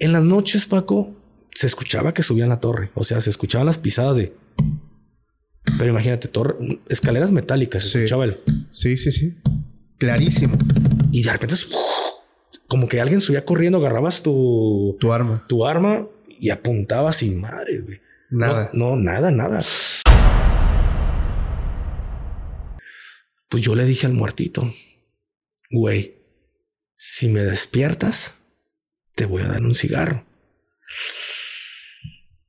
En las noches, Paco, se escuchaba que subían la torre. O sea, se escuchaban las pisadas de. Pero imagínate, torre, escaleras metálicas, se escuchaba el. Sí, sí, sí. Clarísimo. Y de repente, como que alguien subía corriendo, agarrabas tu, tu arma, tu arma y apuntabas sin madre, güey. Nada. No, no, nada, nada. Pues yo le dije al muertito, güey, si me despiertas, te voy a dar un cigarro.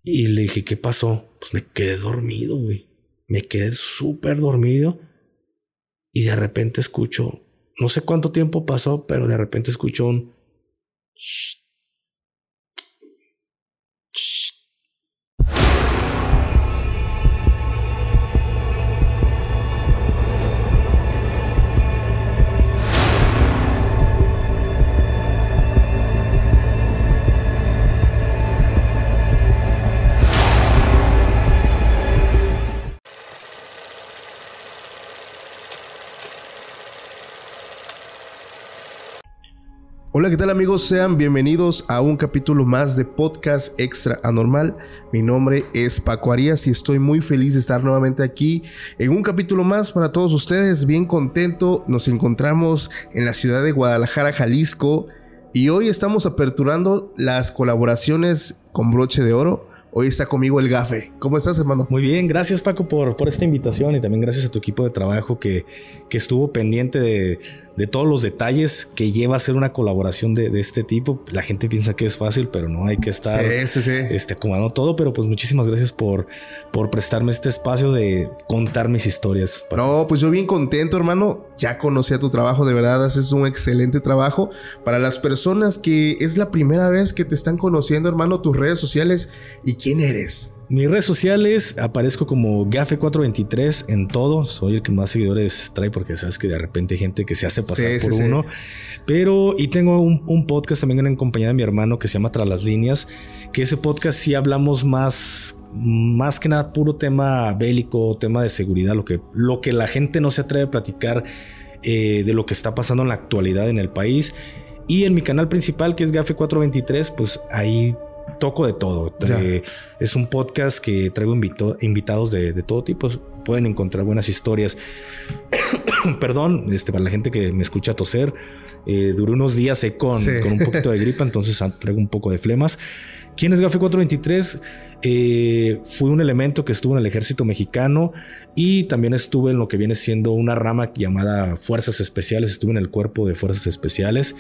Y le dije, ¿qué pasó? Pues me quedé dormido, güey. Me quedé súper dormido. Y de repente escucho, no sé cuánto tiempo pasó, pero de repente escucho un... Hola, ¿qué tal amigos? Sean bienvenidos a un capítulo más de Podcast Extra Anormal. Mi nombre es Paco Arias y estoy muy feliz de estar nuevamente aquí en un capítulo más para todos ustedes. Bien contento, nos encontramos en la ciudad de Guadalajara, Jalisco y hoy estamos aperturando las colaboraciones con broche de oro. Hoy está conmigo el Gafe. ¿Cómo estás, hermano? Muy bien, gracias Paco por, por esta invitación y también gracias a tu equipo de trabajo que, que estuvo pendiente de, de todos los detalles que lleva a hacer una colaboración de, de, este tipo. La gente piensa que es fácil, pero no hay que estar sí, sí, sí. Este, acomodando todo. Pero pues muchísimas gracias por, por prestarme este espacio de contar mis historias. No, pues yo bien contento, hermano. Ya conocía tu trabajo, de verdad, haces un excelente trabajo. Para las personas que es la primera vez que te están conociendo, hermano, tus redes sociales y quién eres. Mis redes sociales aparezco como Gafe423 en todo. Soy el que más seguidores trae porque sabes que de repente hay gente que se hace pasar sí, por sí, uno. Sí. Pero, y tengo un, un, podcast también en compañía de mi hermano que se llama Tras las Líneas, que ese podcast sí hablamos más, más que nada puro tema bélico, tema de seguridad, lo que, lo que la gente no se atreve a platicar eh, de lo que está pasando en la actualidad en el país. Y en mi canal principal, que es Gafe423, pues ahí toco de todo. Eh, es un podcast que traigo invito, invitados de, de, todo tipo. Pueden encontrar buenas historias. Perdón, este, para la gente que me escucha toser. Eh, duré unos días eh, con, sí. con, un poquito de gripa, entonces traigo un poco de flemas. ¿Quién es Gafe 423? Eh, fui un elemento que estuvo en el ejército mexicano y también estuve en lo que viene siendo una rama llamada Fuerzas Especiales. Estuve en el cuerpo de Fuerzas Especiales.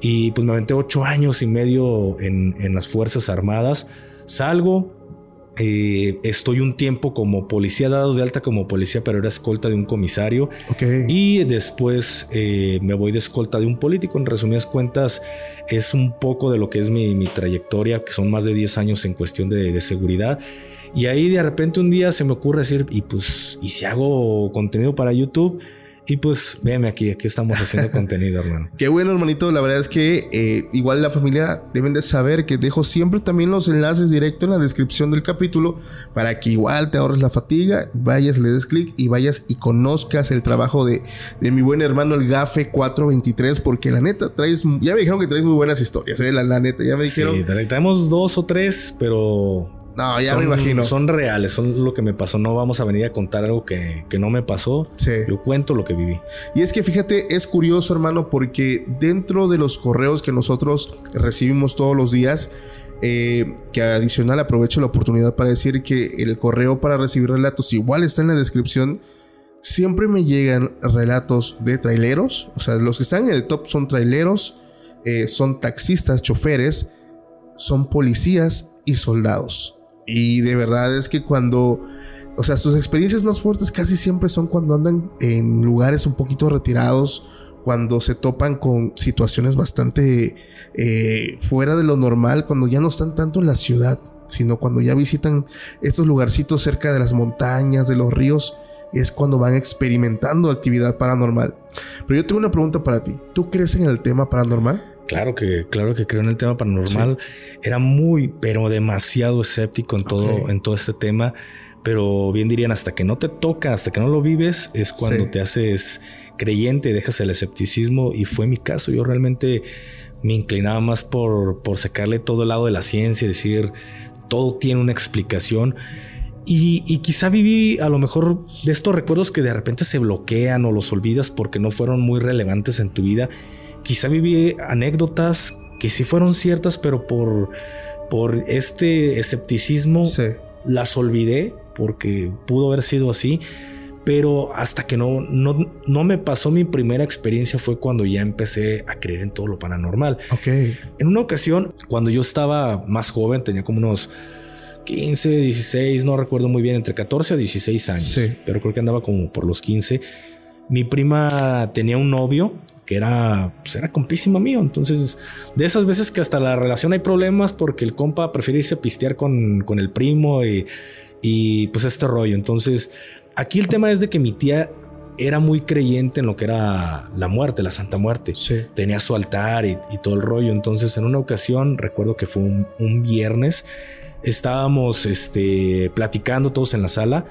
Y pues me aventé ocho años y medio en, en las Fuerzas Armadas. Salgo, eh, estoy un tiempo como policía, dado de alta como policía, pero era escolta de un comisario. Okay. Y después eh, me voy de escolta de un político. En resumidas cuentas, es un poco de lo que es mi, mi trayectoria, que son más de 10 años en cuestión de, de seguridad. Y ahí de repente un día se me ocurre decir, y pues, ¿y si hago contenido para YouTube? Y pues, véame aquí, aquí estamos haciendo contenido, hermano. Qué bueno, hermanito. La verdad es que eh, igual la familia deben de saber que dejo siempre también los enlaces directos en la descripción del capítulo para que igual te ahorres la fatiga, vayas, le des clic y vayas y conozcas el trabajo de, de mi buen hermano el Gafe 423, porque la neta traes, ya me dijeron que traes muy buenas historias, ¿eh? la, la neta, ya me dijeron. Sí, traemos dos o tres, pero no, ya son, me imagino. Son reales, son lo que me pasó. No vamos a venir a contar algo que, que no me pasó. Sí. Yo cuento lo que viví. Y es que fíjate, es curioso, hermano, porque dentro de los correos que nosotros recibimos todos los días, eh, que adicional aprovecho la oportunidad para decir que el correo para recibir relatos igual está en la descripción. Siempre me llegan relatos de traileros, o sea, los que están en el top son traileros, eh, son taxistas, choferes, son policías y soldados. Y de verdad es que cuando, o sea, sus experiencias más fuertes casi siempre son cuando andan en lugares un poquito retirados, cuando se topan con situaciones bastante eh, fuera de lo normal, cuando ya no están tanto en la ciudad, sino cuando ya visitan estos lugarcitos cerca de las montañas, de los ríos, es cuando van experimentando actividad paranormal. Pero yo tengo una pregunta para ti. ¿Tú crees en el tema paranormal? Claro que, claro que creo en el tema paranormal. Sí. Era muy, pero demasiado escéptico en todo, okay. en todo este tema. Pero bien dirían, hasta que no te toca, hasta que no lo vives, es cuando sí. te haces creyente, dejas el escepticismo. Y fue mi caso. Yo realmente me inclinaba más por, por sacarle todo el lado de la ciencia y decir, todo tiene una explicación. Y, y, quizá viví a lo mejor de estos recuerdos que de repente se bloquean o los olvidas porque no fueron muy relevantes en tu vida. Quizá viví anécdotas que sí fueron ciertas, pero por, por este escepticismo las olvidé porque pudo haber sido así. Pero hasta que no, no, no me pasó mi primera experiencia fue cuando ya empecé a creer en todo lo paranormal. Ok. En una ocasión, cuando yo estaba más joven, tenía como unos 15, 16, no recuerdo muy bien, entre 14 a 16 años. Sí. Pero creo que andaba como por los 15. Mi prima tenía un novio que era, pues era compísimo mío. Entonces, de esas veces que hasta la relación hay problemas porque el compa prefiere irse a pistear con, con el primo y, y pues este rollo. Entonces, Aquí el tema es de que mi tía era muy creyente en lo que era la muerte, la Santa Muerte. Tenía su altar y, todo el rollo. Entonces, en una ocasión, recuerdo que fue un, viernes, estábamos este, platicando todos en la sala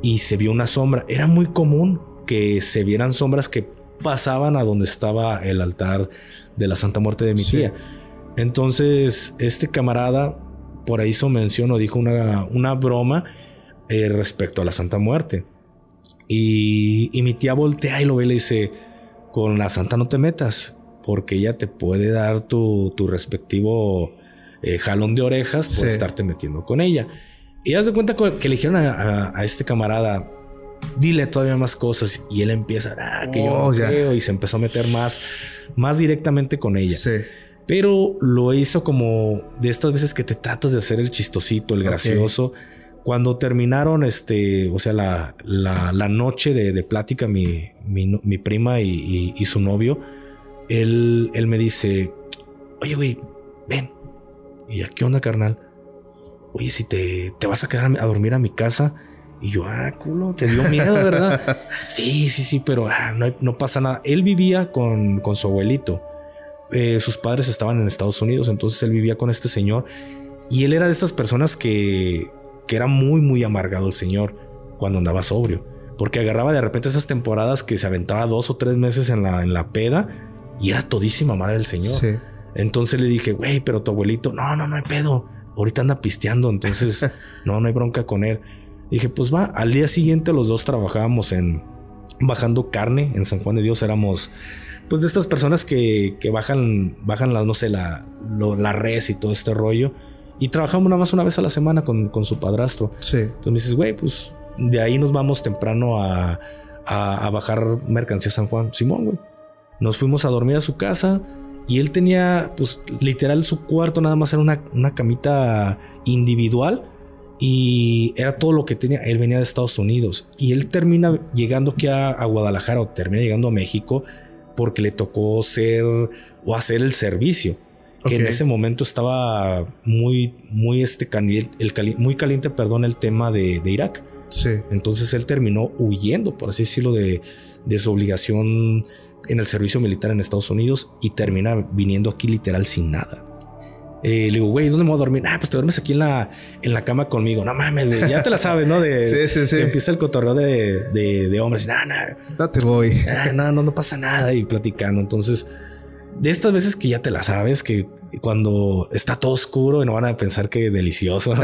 y se vio una sombra. Era muy común que se vieran sombras que pasaban a donde estaba el altar de la Santa Muerte de mi tía. Entonces, este camarada por ahí hizo mención o dijo una, una broma eh, respecto a la Santa Muerte. Y, mi tía voltea y lo ve y le dice, con la Santa no te metas, porque ella te puede dar tu, respectivo eh, jalón de orejas por estarte metiendo con ella. Y haz de cuenta que le dijeron a, este camarada, dile todavía más cosas. Y él empieza, ah, que yo oh, creo, y se empezó a meter más, más directamente con ella. Pero lo hizo como de estas veces que te tratas de hacer el chistosito, el gracioso. Cuando terminaron, este, o sea, la, la, noche de, plática, mi, mi, prima y, su novio, él, él me dice, oye, güey, ven. Y ya, ¿qué onda, carnal? Oye, si te, te vas a quedar a dormir a mi casa. Y yo, ah, culo, te dio miedo, ¿verdad? sí, sí, sí, pero ah, no, no, pasa nada. Él vivía con, con su abuelito. Eh, sus padres estaban en Estados Unidos, entonces él vivía con este señor. Y él era de estas personas que, que era muy, muy amargado el señor cuando andaba sobrio. Porque agarraba de repente esas temporadas que se aventaba dos o tres meses en la, en la peda y era todísima madre el señor. Entonces le dije, güey, pero tu abuelito, no, no, no hay pedo. Ahorita anda pisteando, entonces no, no hay bronca con él. Dije, pues va, al día siguiente los dos trabajábamos en bajando carne en San Juan de Dios. Éramos pues de estas personas que, que bajan, bajan la, no sé, la, la res y todo este rollo. Y trabajamos nada más una vez a la semana con, con su padrastro. Sí. Entonces me dices, güey, pues de ahí nos vamos temprano a, a, bajar mercancía a San Juan. Simón, güey. Nos fuimos a dormir a su casa y él tenía, pues literal, su cuarto nada más era una, una camita individual y era todo lo que tenía. Él venía de Estados Unidos y él termina llegando aquí a, a, Guadalajara o termina llegando a México porque le tocó ser o hacer el servicio que en ese momento estaba muy, muy, este caliente, el muy caliente, perdón, el tema de, Irak. Sí. Entonces él terminó huyendo, por así decirlo, de, de su obligación en el servicio militar en Estados Unidos y termina viniendo aquí literal sin nada. Eh, le digo, güey, ¿dónde me voy a dormir? Ah, pues te duermes aquí en la, en la cama conmigo. No mames, ya te la sabes, ¿no? De, sí, sí, sí. empieza el cotorreo de, de, de hombres. No, no, no te voy. no, no, no pasa nada. Y platicando. Entonces, de estas veces que ya te la sabes, que cuando está todo oscuro y no van a pensar que delicioso, no,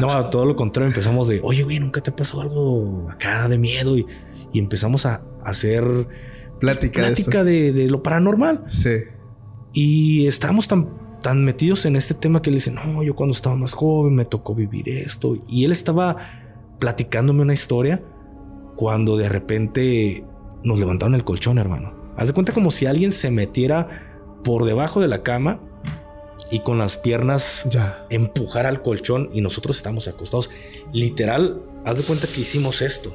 no todo lo contrario, empezamos de, oye, güey, nunca te ha pasado algo acá de miedo y, empezamos a hacer plática, plática de, lo paranormal. Sí. Y estábamos tan, tan metidos en este tema que él dice, no, yo cuando estaba más joven me tocó vivir esto. Y él estaba platicándome una historia cuando de repente nos levantaron el colchón, hermano. Haz de cuenta como si alguien se metiera por debajo de la cama y con las piernas ya. empujar al colchón y nosotros estamos acostados. Literal, haz de cuenta que hicimos esto.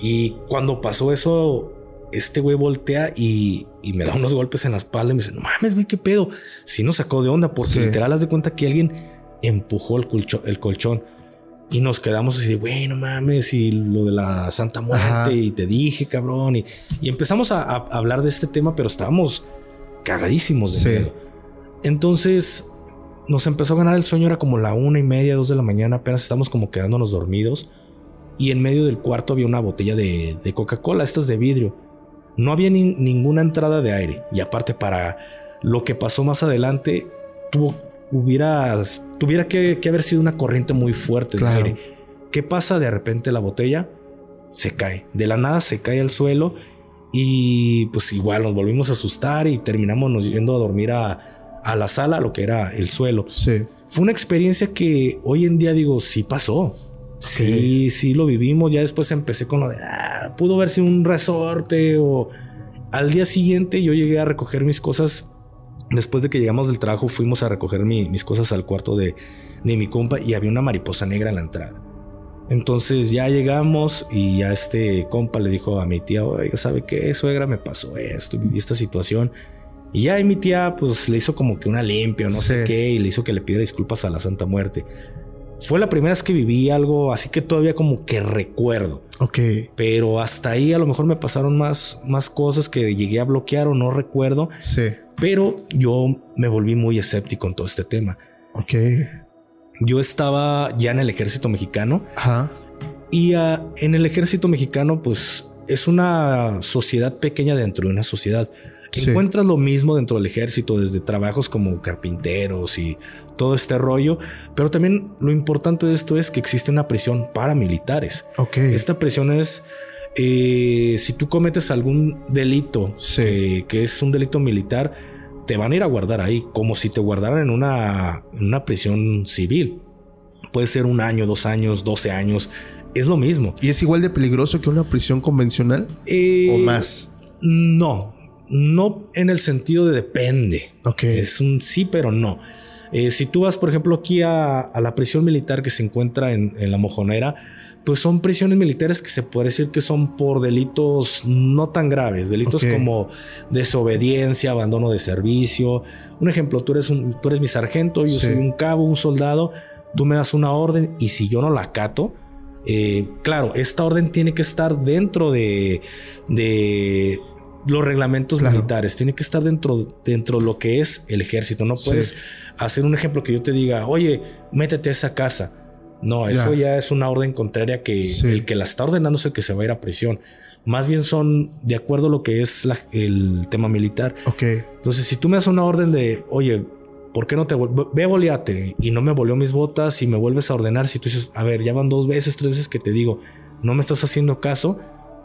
Y cuando pasó eso, este güey voltea y, me da unos golpes en la espalda y me dice, no mames, güey, qué pedo. Si nos sacó de onda porque literal haz de cuenta que alguien empujó el, el colchón. Y nos quedamos así de, güey, no mames, y lo de la Santa Muerte, y te dije, cabrón. Y, empezamos a, hablar de este tema, pero estábamos cagadísimos de miedo. Entonces nos empezó a ganar el sueño, era como la una y media, dos de la mañana, apenas estamos como quedándonos dormidos. Y en medio del cuarto había una botella de, Coca-Cola, estas de vidrio. No había ninguna entrada de aire. Y aparte, para lo que pasó más adelante tuvo, hubiera, tuviera que, haber sido una corriente muy fuerte de aire. ¿Qué pasa? De repente la botella se cae. De la nada se cae al suelo y pues igual nos volvimos a asustar y terminamos nos yendo a dormir a, a la sala, lo que era el suelo. Sí. Fue una experiencia que hoy en día digo, sí pasó. Sí, sí lo vivimos. Ya después empecé con lo de, ah, pudo verse un resorte o al día siguiente yo llegué a recoger mis cosas. Después de que llegamos del trabajo fuimos a recoger mis cosas al cuarto de, de mi compa y había una mariposa negra en la entrada. Entonces ya llegamos y ya este compa le dijo a mi tía, oiga, ¿sabe qué? Suegra, me pasó esto, viví esta situación. Y ya mi tía pues le hizo como que una limpia o no sé qué y le hizo que le pidiera disculpas a la Santa Muerte. Fue la primera vez que viví algo así que todavía como que recuerdo. Ok. Pero hasta ahí a lo mejor me pasaron más, más cosas que llegué a bloquear o no recuerdo. Sí. Pero yo me volví muy escéptico en todo este tema. Ok. Yo estaba ya en el ejército mexicano. Ajá. Y ah, en el ejército mexicano, pues es una sociedad pequeña dentro de una sociedad. Encuentras lo mismo dentro del ejército, desde trabajos como carpinteros y todo este rollo, pero también lo importante de esto es que existe una prisión para militares. Ok. Esta prisión es eh, si tú cometes algún delito que es un delito militar, te van a ir a guardar ahí, como si te guardaran en una, en una prisión civil. Puede ser un año, dos años, doce años. Es lo mismo. ¿Y es igual de peligroso que una prisión convencional? Eh, ¿O más? No, no en el sentido de depende. Ok. Es un sí, pero no. Eh, si tú vas, por ejemplo, aquí a, la prisión militar que se encuentra en, la Mojonera, pues son prisiones militares que se puede decir que son por delitos no tan graves, delitos como desobediencia, abandono de servicio. Un ejemplo, tú eres, un, tú eres mi sargento, yo soy un cabo, un soldado, tú me das una orden y si yo no la acato, eh, claro, esta orden tiene que estar dentro de, de los reglamentos militares, tiene que estar dentro, dentro de lo que es el ejército. No puedes hacer un ejemplo que yo te diga, oye, métete a esa casa. No, eso ya es una orden contraria que el que la está ordenando es el que se va a ir a prisión. Más bien son de acuerdo a lo que es el tema militar. Ok. Entonces, si tú me das una orden de, oye, ¿por qué no te ve boleate? Y no me volvió mis botas y me vuelves a ordenar. Si tú dices, a ver, ya van dos veces, tres veces que te digo, no me estás haciendo caso,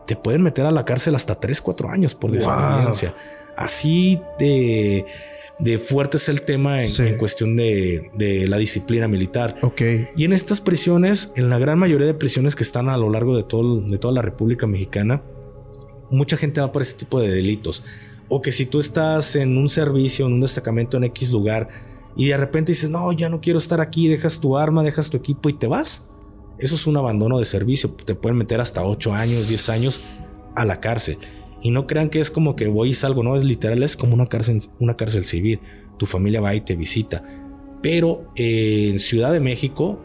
te pueden meter a la cárcel hasta 3, 4 años por desobediencia. Así de, de, fuerte es el tema en, cuestión de, la disciplina militar. Ok. Y en estas prisiones, en la gran mayoría de prisiones que están a lo largo de, todo, de toda la República Mexicana, mucha gente va por ese tipo de delitos. O que si tú estás en un servicio, en un destacamento en X lugar, y de repente dices, no, ya no quiero estar aquí, dejas tu arma, dejas tu equipo y te vas eso es un abandono de servicio. Te pueden meter hasta 8 años, 10 años a la cárcel. Y no crean que es como que voy y salgo, no, es literal, es como una cárcel, una cárcel civil. Tu familia va y te visita. Pero eh, en Ciudad de México,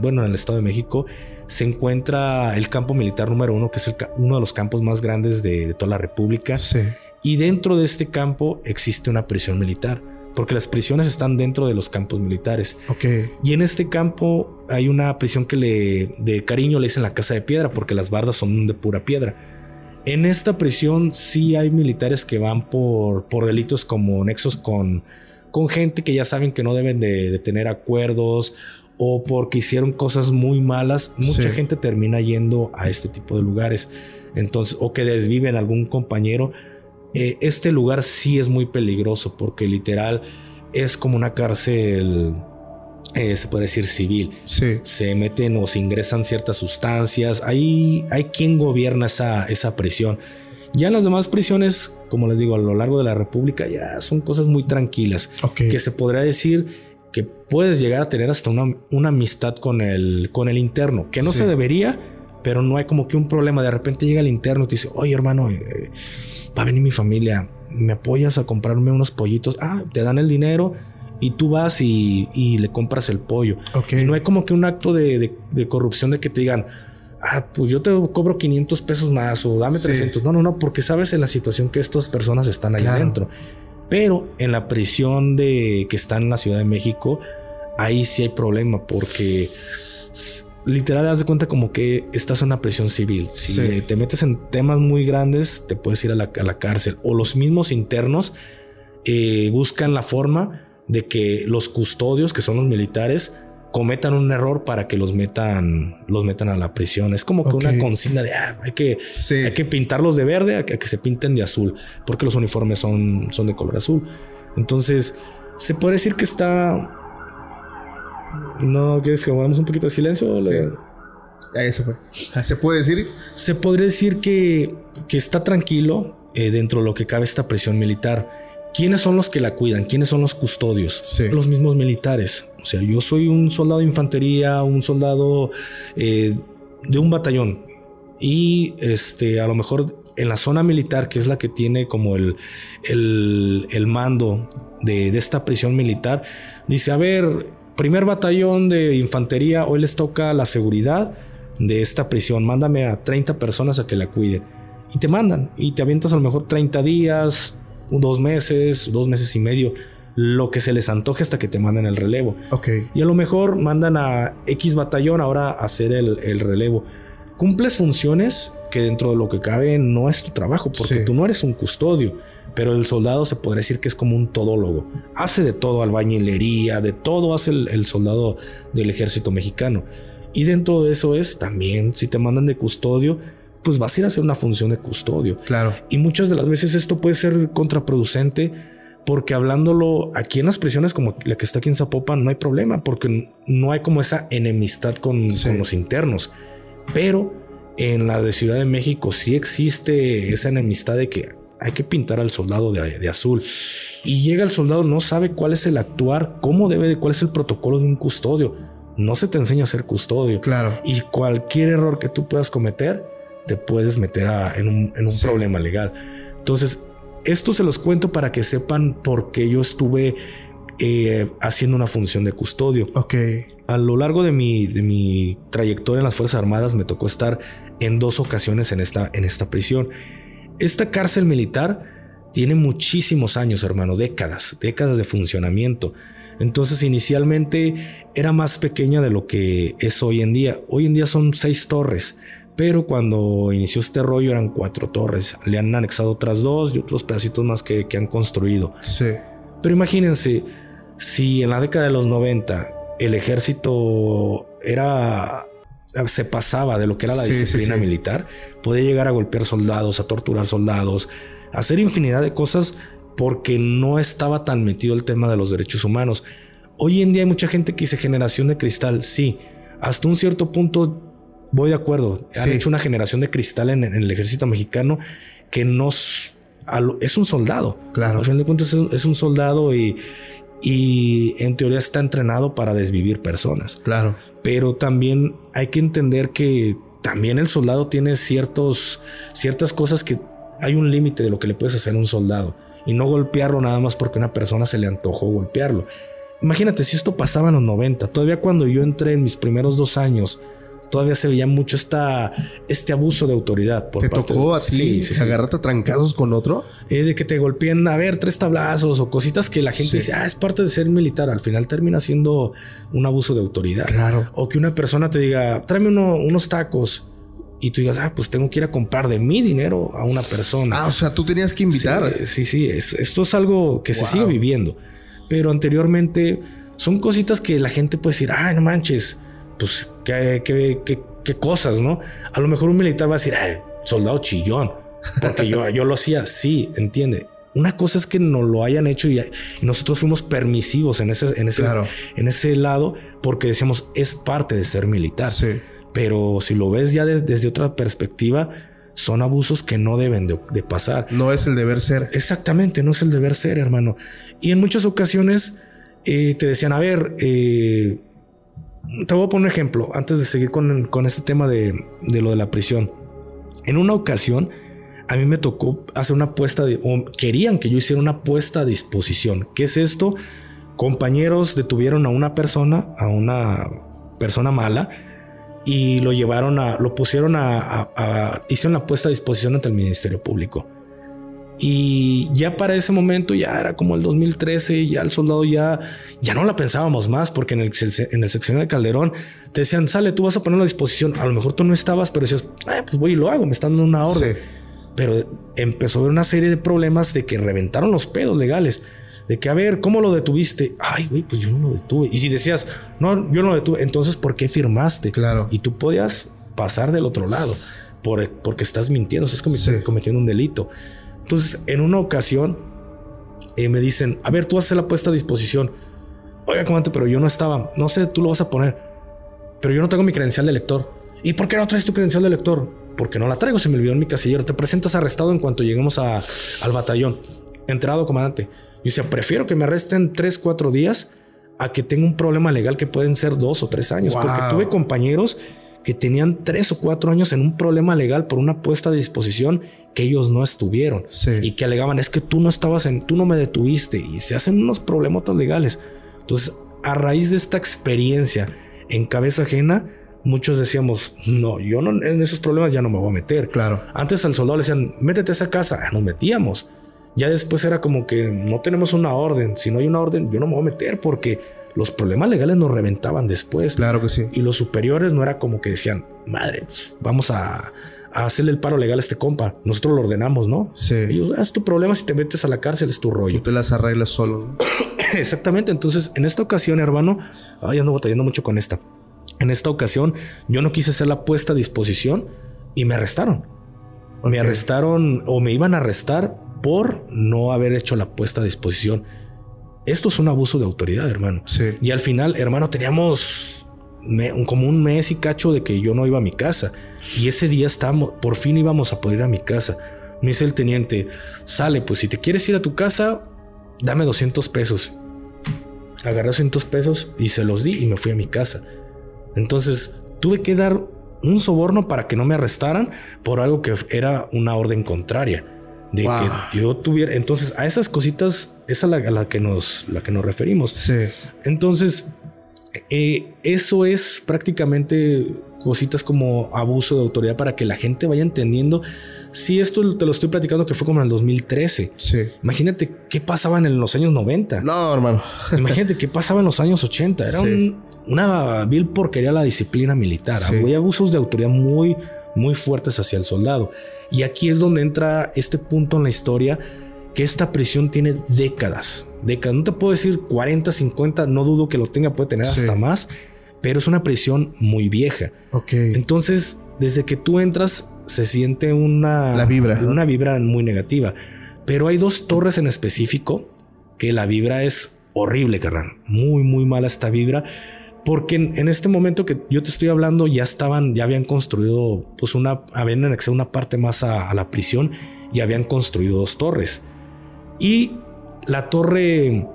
bueno, en el Estado de México, se encuentra el campo militar número uno, que es uno de los campos más grandes de, de toda la República. Sí. Y dentro de este campo existe una prisión militar porque las prisiones están dentro de los campos militares. Ok. Y en este campo hay una prisión que le, de cariño le dicen la casa de piedra, porque las bardas son de pura piedra. En esta prisión sí hay militares que van por, por delitos como nexos con, con gente que ya saben que no deben de, tener acuerdos o porque hicieron cosas muy malas. Mucha gente termina yendo a este tipo de lugares. Entonces, o que desviven algún compañero eh, este lugar sí es muy peligroso porque literal es como una cárcel, eh, se puede decir civil. Sí. Se meten o se ingresan ciertas sustancias. Hay, hay quien gobierna esa, esa prisión. Ya en las demás prisiones, como les digo, a lo largo de la República ya son cosas muy tranquilas. Que se podría decir que puedes llegar a tener hasta una, una amistad con el, con el interno, que no se debería, pero no hay como que un problema. De repente llega el interno y te dice, oye hermano, eh, va a venir mi familia, me apoyas a comprarme unos pollitos, ah, te dan el dinero y tú vas y, le compras el pollo. Y no hay como que un acto de, corrupción de que te digan, ah, pues yo te cobro 500 pesos más o dame 300. No, no, no, porque sabes en la situación que estas personas están ahí dentro. Pero en la prisión de que está en la Ciudad de México, ahí sí hay problema porque literal, haz de cuenta como que estás en una prisión civil. Si te metes en temas muy grandes, te puedes ir a la, cárcel. O los mismos internos eh, buscan la forma de que los custodios, que son los militares, cometan un error para que los metan, los metan a la prisión. Es como que una consigna de ah, hay, que, hay que pintarlos de verde, a que, se pinten de azul, porque los uniformes son, son de color azul. Entonces, se puede decir que está. ¿No quieres que hagamos un poquito de silencio? Sí. se fue. Ah, ¿Se puede decir? Se podría decir que, que está tranquilo eh, dentro de lo que cabe esta prisión militar. ¿Quiénes son los que la cuidan? ¿Quiénes son los custodios? Los mismos militares. O sea, yo soy un soldado de infantería, un soldado eh, de un batallón. Y este, a lo mejor en la zona militar, que es la que tiene como el, el, mando de, de, esta prisión militar, dice, a ver, primer batallón de infantería, hoy les toca la seguridad de esta prisión, mándame a 30 personas a que la cuiden. Y te mandan, y te avientas a lo mejor 30 días, dos meses, dos meses y medio, lo que se les antoje hasta que te manden el relevo. Ok. Y a lo mejor mandan a X batallón ahora a hacer el, relevo. Cumples funciones que dentro de lo que cabe no es tu trabajo, porque tú no eres un custodio, pero el soldado se podría decir que es como un todólogo. Hace de todo, albañilería, de todo hace el, el soldado del ejército mexicano. Y dentro de eso es también, si te mandan de custodio, pues vas a ir a hacer una función de custodio. Claro. Y muchas de las veces esto puede ser contraproducente porque hablándolo aquí en las prisiones como la que está aquí en Zapopan no hay problema porque no hay como esa enemistad con, los internos. Pero en la de Ciudad de México sí existe esa enemistad de que hay que pintar al soldado de, de, azul. Y llega el soldado, no sabe cuál es el actuar, cómo debe, cuál es el protocolo de un custodio. No se te enseña a ser custodio. Claro. Y cualquier error que tú puedas cometer, te puedes meter en un, problema legal. Entonces, esto se los cuento para que sepan por qué yo estuve eh, haciendo una función de custodio. Ok. A lo largo de mi, de mi trayectoria en las Fuerzas Armadas me tocó estar en dos ocasiones en esta, en esta prisión. Esta cárcel militar tiene muchísimos años, hermano, décadas, décadas de funcionamiento. Entonces inicialmente era más pequeña de lo que es hoy en día. Hoy en día son seis torres. Pero cuando inició este rollo eran cuatro torres. Le han anexado otras dos y otros pedacitos más que, han construido. Sí. Pero imagínense, si en la década de los 90 el ejército era se pasaba de lo que era la disciplina militar, podía llegar a golpear soldados, a torturar soldados, a hacer infinidad de cosas porque no estaba tan metido el tema de los derechos humanos. Hoy en día hay mucha gente que dice generación de cristal, sí, hasta un cierto punto Voy de acuerdo. Han hecho una generación de cristal en, el ejército mexicano que nos es un soldado. Claro. Al final de cuentas es un soldado y, y en teoría está entrenado para desvivir personas. Claro. Pero también hay que entender que también el soldado tiene ciertos, ciertas cosas que hay un límite de lo que le puedes hacer a un soldado y no golpearlo nada más porque una persona se le antojó golpearlo. Imagínate si esto pasaba en los 90, todavía cuando yo entré en mis primeros dos años todavía se veía mucho esta, este abuso de autoridad. Por ¿Te tocó a ti sí, agarrarte a trancazos con otro? Eh, de que te golpeen, a ver, tres tablazos o cositas que la gente dice, ah, es parte de ser militar. Al final termina siendo un abuso de autoridad. Claro. O que una persona te diga, tráeme unos tacos y tú digas, ah, pues tengo que ir a comprar de mi dinero a una persona. Ah, o sea, tú tenías que invitar. Sí, sí, esto es algo que se sigue viviendo. Pero anteriormente son cositas que la gente puede decir, ah, no manches, pues, ¿qué, qué, cosas, ¿no? A lo mejor un militar va a decir, soldado chillón, porque yo, yo lo hacía, sí, entiende. Una cosa es que no lo hayan hecho y, nosotros fuimos permisivos en ese, en, ese, en ese lado porque decíamos es parte de ser militar. Sí. Pero si lo ves ya desde otra perspectiva, son abusos que no deben de, pasar. No es el deber ser. Exactamente, no es el deber ser, hermano. Y en muchas ocasiones eh, te decían, a ver, eh, te voy a poner un ejemplo antes de seguir con, con este tema de, lo de la prisión. En una ocasión, a mí me tocó hacer una puesta de, o querían que yo hiciera una puesta a disposición. ¿Qué es esto? Compañeros detuvieron a una persona, a una persona mala, y lo llevaron a, lo pusieron a, a hicieron la puesta a disposición ante el Ministerio Público. Y ya para ese momento, ya era como el 2013, ya el soldado ya, ya no la pensábamos más, porque en el, en el sección de Calderón te decían, sale, tú vas a ponerlo a disposición. A lo mejor tú no estabas, pero decías, pues voy y lo hago, me están dando una orden. pero empezó a haber una serie de problemas de que reventaron los pedos legales. De que, a ver, ¿cómo lo detuviste? Ay, güey, pues yo no lo detuve. Y si decías, no, yo no lo detuve, entonces ¿por qué firmaste? Claro. Y tú podías pasar del otro lado por, porque estás mintiendo, estás cometiendo, un delito. Entonces, en una ocasión, eh, me dicen, a ver, tú vas a hacer la puesta a disposición. Oiga, comandante, pero yo no estaba. No sé, tú lo vas a poner. Pero yo no tengo mi credencial de lector. ¿Y por qué no traes tu credencial de lector? Porque no la traigo, se me olvidó en mi casillero. Te presentas arrestado en cuanto lleguemos al batallón. Entrado, comandante. Y dice, prefiero que me arresten tres, cuatro días a que tenga un problema legal que pueden ser dos o tres años. Porque tuve compañeros que tenían tres o cuatro años en un problema legal por una puesta de disposición que ellos no estuvieron y que alegaban es que tú no estabas en, tú no me detuviste y se hacen unos problemas legales. Entonces, a raíz de esta experiencia en cabeza ajena, muchos decíamos, no, yo no, en esos problemas ya no me voy a meter. Claro. Antes al soldado le decían, métete a esa casa, ah, nos metíamos. Ya después era como que no tenemos una orden, si no hay una orden, yo no me voy a meter porque los problemas legales nos reventaban después. Claro que sí. Y los superiores no era como que decían, madre, pues, vamos a, hacerle el paro legal a este compa. Nosotros lo ordenamos, ¿no? Sí. Ellos, ah, es tu problema, si te metes a la cárcel es tu rollo. Tú te las arreglas solo. Exactamente. Entonces, en esta ocasión, hermano, ay, ando batallando mucho con esta. En esta ocasión, yo no quise hacer la puesta a disposición y me arrestaron. Me arrestaron o me iban a arrestar por no haber hecho la puesta a disposición. Esto es un abuso de autoridad, hermano. Sí. Y al final, hermano, teníamos como un mes y cacho de que yo no iba a mi casa. Y ese día estábamos, por fin íbamos a poder ir a mi casa. Me dice el teniente, sale, pues si te quieres ir a tu casa, dame 200 pesos. Agarré 200 pesos y se los di y me fui a mi casa. Entonces tuve que dar un soborno para que no me arrestaran por algo que era una orden contraria de que yo tuviera. Entonces, a esas cositas es a la, que, nos, la que nos referimos. Sí. Entonces, eh, eso es prácticamente cositas como abuso de autoridad para que la gente vaya entendiendo. Si esto te lo estoy platicando que fue como en el 2013. Sí. Imagínate qué pasaba en los años 90. No, hermano. Imagínate qué pasaba en los años 80. Era una vil porquería la disciplina militar. Había abusos de autoridad muy, muy fuertes hacia el soldado. Y aquí es donde entra este punto en la historia que esta prisión tiene décadas. Décadas. No te puedo decir 40, 50, no dudo que lo tenga, puede tener hasta más, pero es una prisión muy vieja. Ok. Entonces, desde que tú entras, se siente una, la vibra, una vibra muy negativa. Pero hay dos torres en específico que la vibra es horrible, carnal. Muy, muy mala esta vibra. Porque en, este momento que yo te estoy hablando, ya estaban, ya habían construido, pues una, habían anexado una parte más a, la prisión y habían construido dos torres. Y la torre,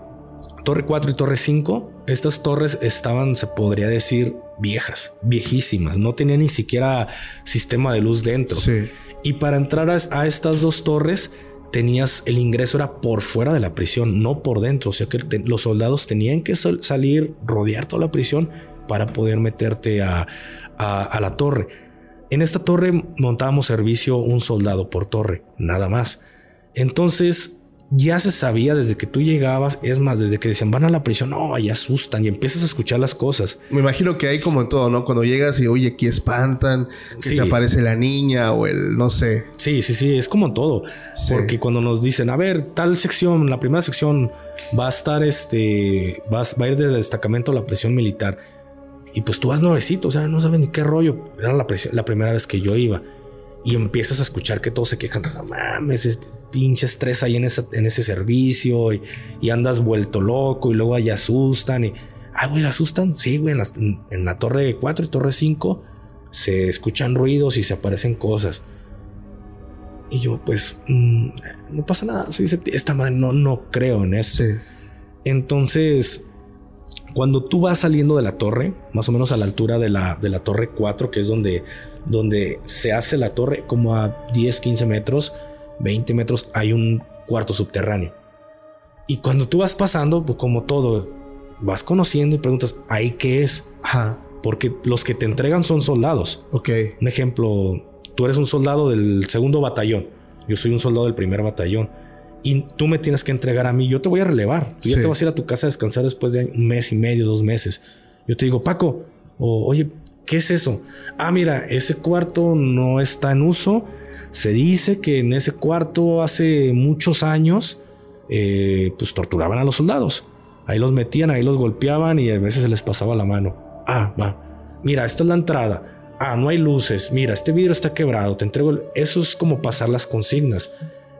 torre 4 y torre 5, estas torres estaban, se podría decir, viejas, viejísimas. No tenían ni siquiera sistema de luz dentro. Y para entrar a estas dos torres, tenías el ingreso era por fuera de la prisión, no por dentro. O sea que los soldados tenían que salir, rodear toda la prisión para poder meterte a, a, la torre. En esta torre montábamos servicio un soldado por torre, nada más. Entonces ya se sabía desde que tú llegabas, es más, desde que decían van a la prisión, no, ahí asustan y empiezas a escuchar las cosas. Me imagino que hay como en todo, ¿no? Cuando llegas y oye, aquí espantan, que se aparece la niña o el no sé. Sí, sí, sí, es como en todo. Porque cuando nos dicen, a ver, tal sección, la primera sección va a estar este, va, va a ir desde el destacamento a la prisión militar. Y pues tú vas nuevecito, o sea, no saben ni qué rollo. Era la, la primera vez que yo iba y empiezas a escuchar que todos se quejan, no mames, es pinche estrés ahí en, en ese servicio y, andas vuelto loco y luego ahí asustan y, ah, güey, asustan, sí, güey, en la, torre 4 y torre 5 se escuchan ruidos y se aparecen cosas. Y yo, pues, mm, no pasa nada, soy esta madre no, no creo en eso. Entonces, cuando tú vas saliendo de la torre, más o menos a la altura de la, de la torre 4, que es donde, donde se hace la torre, como a 10, 15 metros, 20 metros, hay un cuarto subterráneo. Y cuando tú vas pasando, pues como todo, vas conociendo y preguntas, ¿ahí qué es? Ajá. Porque los que te entregan son soldados. Ok. Un ejemplo, tú eres un soldado del segundo batallón. Yo soy un soldado del primer batallón y tú me tienes que entregar a mí, yo te voy a relevar. Tú ya te vas a ir a tu casa a descansar después de un mes y medio, dos meses. Yo te digo, Paco, o, oye, ¿qué es eso? Ah, mira, ese cuarto no está en uso. Se dice que en ese cuarto hace muchos años, eh, pues torturaban a los soldados. Ahí los metían, ahí los golpeaban y a veces se les pasaba la mano. Ah, va. Mira, esta es la entrada. Ah, no hay luces. Mira, este vidrio está quebrado. Te entrego. Eso es como pasar las consignas.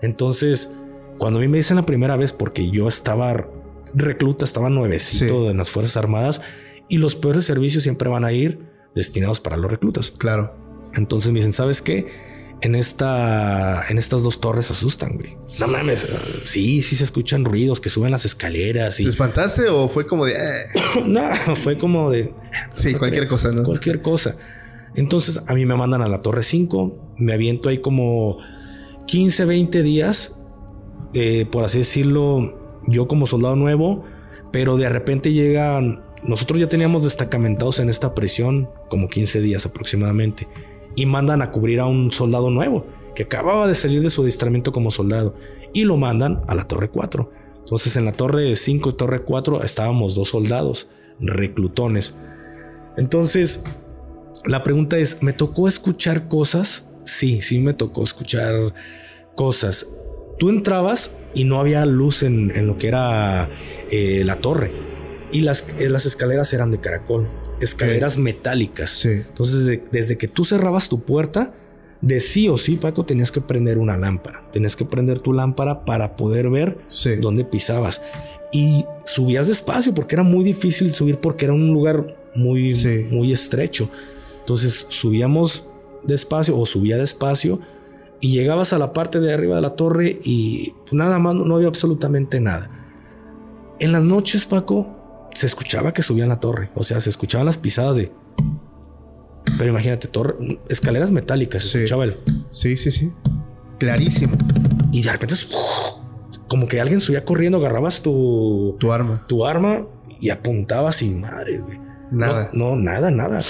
Entonces, cuando a mí me dicen la primera vez, porque yo estaba recluta, estaba nuevecito en las Fuerzas Armadas, y los peores servicios siempre van a ir destinados para los reclutas. Claro. Entonces me dicen, ¿sabes qué? En esta, en estas dos torres asustan, güey. No mames. Sí, sí se escuchan ruidos que suben las escaleras. Y... ¿Te espantaste o fue como de.? Eh? no, fue como de. Sí, cualquier cosa, ¿no? Cualquier cosa. Entonces a mí me mandan a la torre 5. Me aviento ahí como 15, 20 días. Eh, por así decirlo, yo como soldado nuevo. Pero de repente llegan nosotros ya teníamos destacamentados en esta prisión como 15 días aproximadamente y mandan a cubrir a un soldado nuevo que acababa de salir de su adiestramiento como soldado y lo mandan a la Torre 4. Entonces en la Torre 5 y Torre 4 estábamos dos soldados, reclutones. Entonces la pregunta es, ¿me tocó escuchar cosas? Sí, sí me tocó escuchar cosas. Tú entrabas y no había luz en, lo que era eh, la torre y las, eh, las escaleras eran de caracol, escaleras metálicas. Entonces, desde que tú cerrabas tu puerta, de sí o sí, Paco, tenías que prender una lámpara. Tenías que prender tu lámpara para poder ver dónde pisabas. Y subías despacio porque era muy difícil subir porque era un lugar muy, muy estrecho. Entonces subíamos despacio o subía despacio y llegabas a la parte de arriba de la torre y nada más, no había absolutamente nada. En las noches, Paco, se escuchaba que subían la torre. O sea, se escuchaban las pisadas de. Pero imagínate, torre, escaleras metálicas, se escuchaba el. Sí, sí, sí. Clarísimo. Y de repente, como que alguien subía corriendo, agarrabas tu. Tu arma. Tu arma y apuntabas sin madre, güey. Nada. No, nada, nada.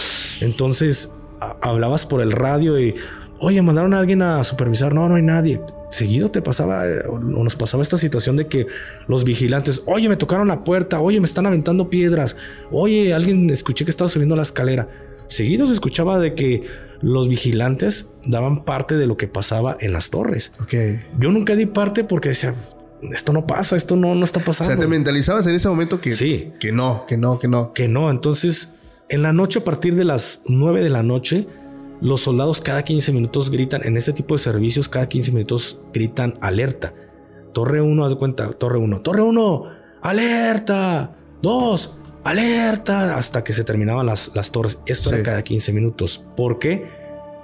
Entonces hablabas por el radio y. Oye, mandaron a alguien a supervisar. No, no hay nadie seguido te pasaba o nos pasaba esta situación de que los vigilantes, oye, me tocaron la puerta, oye, me están aventando piedras, oye, alguien escuché que estaba subiendo la escalera. Seguido se escuchaba de que los vigilantes daban parte de lo que pasaba en las torres. Ok. Yo nunca di parte porque decía, esto no pasa, esto no, no está pasando. O sea, te mentalizabas en ese momento que, sí. que no, que no, que no. Que no. Entonces, en la noche, a partir de las 9 de la noche, los soldados cada 15 minutos gritan, en este tipo de servicios, cada 15 minutos gritan alerta. Torre 1, haz de cuenta, Torre 1, Torre 1, alerta, 2, alerta, hasta que se terminaban las, las torres. Esto era cada 15 minutos. ¿Por qué?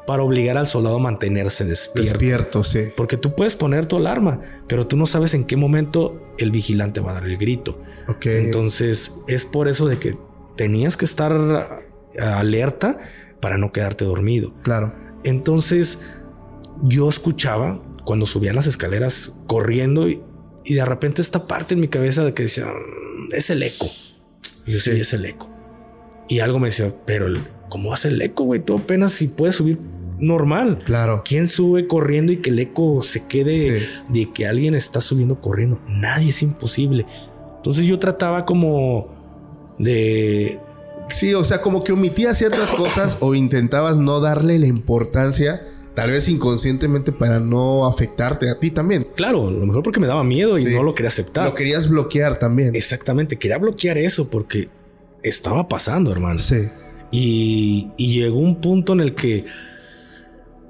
Para obligar al soldado a mantenerse despierto. Despierto, sí. Porque tú puedes poner tu alarma, pero tú no sabes en qué momento el vigilante va a dar el grito. Ok. Entonces, es por eso de que tenías que estar alerta para no quedarte dormido. Claro. Entonces yo escuchaba cuando subían las escaleras corriendo y, de repente esta parte en mi cabeza de que decía, mm, es el eco. Y yo sí. es el eco. Y algo me decía, pero ¿cómo hace el eco, güey? Tú apenas si puedes subir normal. Claro. ¿Quién sube corriendo y que el eco se quede de que alguien está subiendo corriendo? Nadie es imposible. Entonces yo trataba como de Sí, o sea, como que omitías ciertas cosas o intentabas no darle la importancia, tal vez inconscientemente para no afectarte a ti también. Claro, a lo mejor porque me daba miedo y no lo quería aceptar. Lo querías bloquear también. Exactamente, quería bloquear eso porque estaba pasando, hermano. Sí. Y, y llegó un punto en el que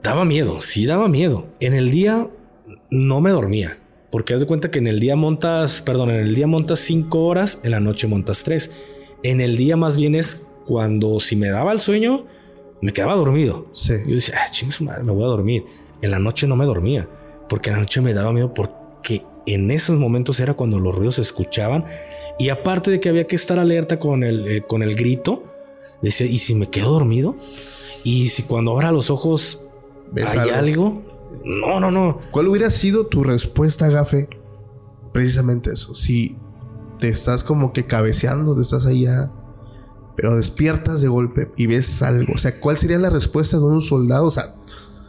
daba miedo, sí daba miedo. En el día no me dormía. Porque haz de cuenta que en el día montas, perdón, en el día montas cinco horas, en la noche montas tres. En el día más bien es cuando si me daba el sueño, me quedaba dormido. Sí. Yo decía, ah, ching su madre, me voy a dormir. En la noche no me dormía, porque en la noche me daba miedo porque en esos momentos era cuando los ruidos se escuchaban y aparte de que había que estar alerta con el, eh, con el grito, decía, ¿y si me quedo dormido? ¿Y si cuando abra los ojos hay algo? No, no, no. ¿Cuál hubiera sido tu respuesta, Gafe? Precisamente eso. Si te estás como que cabeceando, te estás allá, pero despiertas de golpe y ves algo. O sea, ¿cuál sería la respuesta de un soldado? O sea,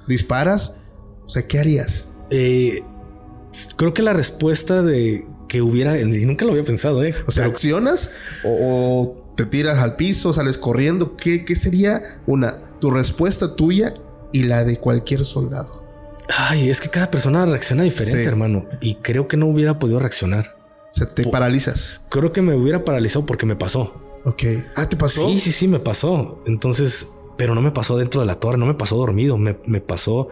disparas, o sea, ¿qué harías? Eh, creo que la respuesta de que hubiera, y nunca lo había pensado, ¿eh? O sea, ¿accionas o, te tiras al piso, sales corriendo? ¿Qué, ¿Qué sería una, tu respuesta tuya y la de cualquier soldado? Ay, es que cada persona reacciona diferente, hermano. Y creo que no hubiera podido reaccionar. Te paralizas. Creo que me hubiera paralizado porque me pasó. Ok. Ah, ¿te pasó? Sí, sí, sí, me pasó. Entonces, pero no me pasó dentro de la torre, no me pasó dormido, me, me pasó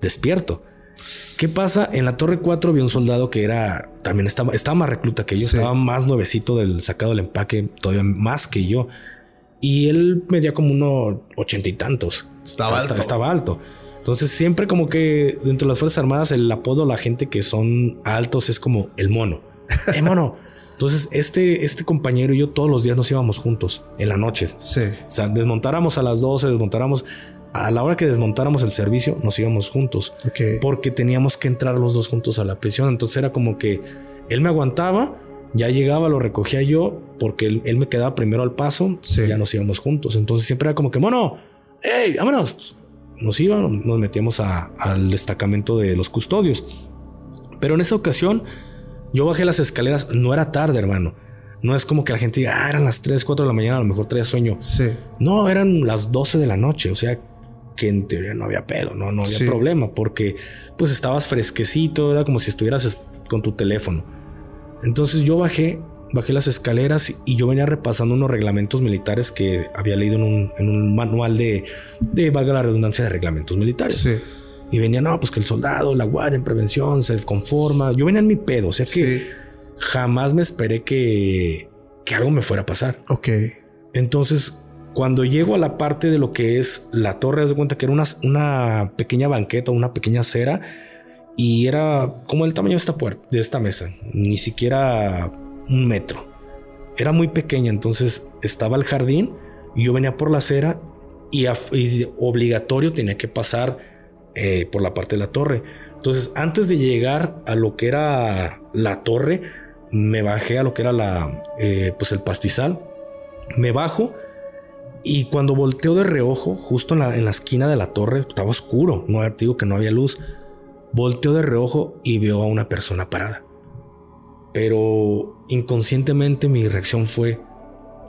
despierto. ¿Qué pasa? En la Torre 4 vi un soldado que era también estaba, estaba más recluta que yo, estaba más nuevecito del sacado del empaque, todavía más que yo. Y él medía como unos ochenta y tantos. Estaba alto. Estaba alto. Entonces, siempre como que dentro de las Fuerzas Armadas, el apodo a la gente que son altos es como el mono. ¡Eh, mono! Entonces, este, este compañero y yo todos los días nos íbamos juntos en la noche. Sí. O sea, desmontáramos a las 12, desmontáramos a la hora que desmontáramos el servicio, nos íbamos juntos. Porque teníamos que entrar los dos juntos a la prisión. Entonces era como que él me aguantaba, ya llegaba, lo recogía yo, porque él, me quedaba primero al paso, y ya nos íbamos juntos. Entonces siempre era como que, bueno, hey, vámonos. Nos íbamos, nos metíamos al destacamento de los custodios. Pero en esa ocasión, yo bajé las escaleras, no era tarde, hermano. No es como que la gente diga, ah, eran las 3, 4 de la mañana, a lo mejor traía sueño. Sí. No, eran las 12 de la noche. O sea, que en teoría no había pedo, no, no había problema, porque pues estabas fresquecito, era como si estuvieras con tu teléfono. Entonces yo bajé, bajé las escaleras y yo venía repasando unos reglamentos militares que había leído en un, en un manual de, de, valga la redundancia, de reglamentos militares. Y venía, no, pues que el soldado, la guardia en prevención se conforma. Yo venía en mi pedo, o sea que jamás me esperé que, que algo me fuera a pasar. Ok. Entonces cuando llego a la parte de lo que es la torre, de cuenta que era una, una pequeña banqueta, una pequeña acera, y era como el tamaño de esta puerta, de esta mesa, ni siquiera un metro. Era muy pequeña, entonces estaba el jardín y yo venía por la acera y, obligatorio tenía que pasar eh, por la parte de la torre. Entonces, antes de llegar a lo que era la torre, me bajé a lo que era la, eh, pues el pastizal. Me bajo y cuando volteo de reojo, justo en la, en la esquina de la torre, estaba oscuro, no digo que no había luz. Volteo de reojo y veo a una persona parada. Pero inconscientemente mi reacción fue,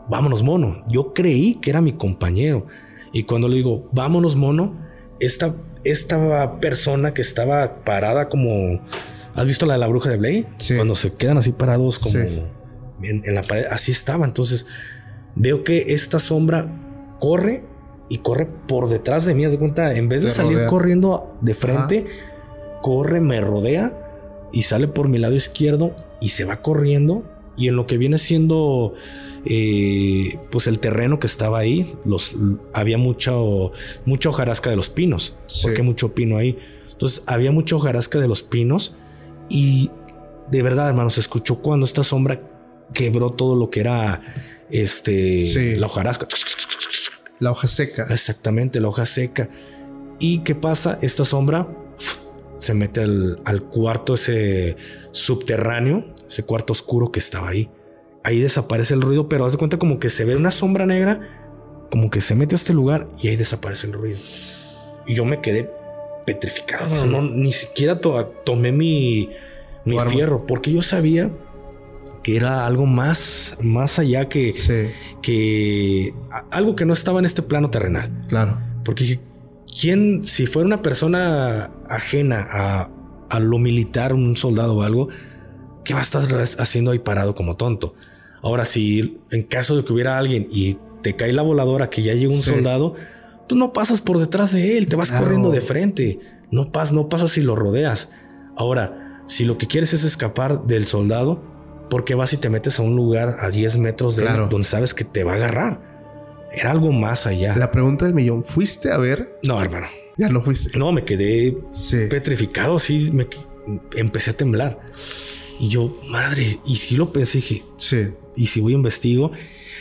vámonos mono. Yo creí que era mi compañero. Y cuando le digo, vámonos mono, esta, esta persona que estaba parada como... ¿Has visto la de la bruja de Blade? Cuando se quedan así parados como en, en la pared. Así estaba. Entonces veo que esta sombra corre y corre por detrás de mí. de cuenta, en vez de salir corriendo de frente, corre, me rodea y sale por mi lado izquierdo y se va corriendo. Y en lo que viene siendo eh, pues el terreno que estaba ahí, los, había mucha, mucha hojarasca de los pinos. Porque mucho pino ahí. Entonces había mucha hojarasca de los pinos. Y de verdad, hermano, se escuchó cuando esta sombra quebró todo lo que era este, la hojarasca. La hoja seca. Exactamente, la hoja seca. ¿Y qué pasa? Esta sombra se mete al, cuarto ese subterráneo, ese cuarto oscuro que estaba ahí. Ahí desaparece el ruido, pero haz de cuenta como que se ve una sombra negra, como que se mete a este lugar y ahí desaparece el ruido. Y yo me quedé petrificado, no, ni siquiera tomé mi, mi fierro, porque yo sabía que era algo más, más allá que, que algo que no estaba en este plano terrenal. Claro. Porque quién, si fuera una persona ajena a, a lo militar, un soldado o algo, ¿qué va a estar haciendo ahí parado como tonto? Ahora, si en caso de que hubiera alguien y te cae la voladora que ya llega un soldado, tú no pasas por detrás de él, te vas corriendo de frente. No, pas, no pasas si lo rodeas. Ahora, si lo que quieres es escapar del soldado, porque vas y te metes a un lugar a 10 metros de donde sabes que te va a agarrar. Era algo más allá. La pregunta del millón, ¿fuiste a ver? No, hermano. Ya no fuiste. No, me quedé petrificado, sí, me empecé a temblar. Y yo, madre, y sí lo pensé, dije, sí. Y si voy investigo.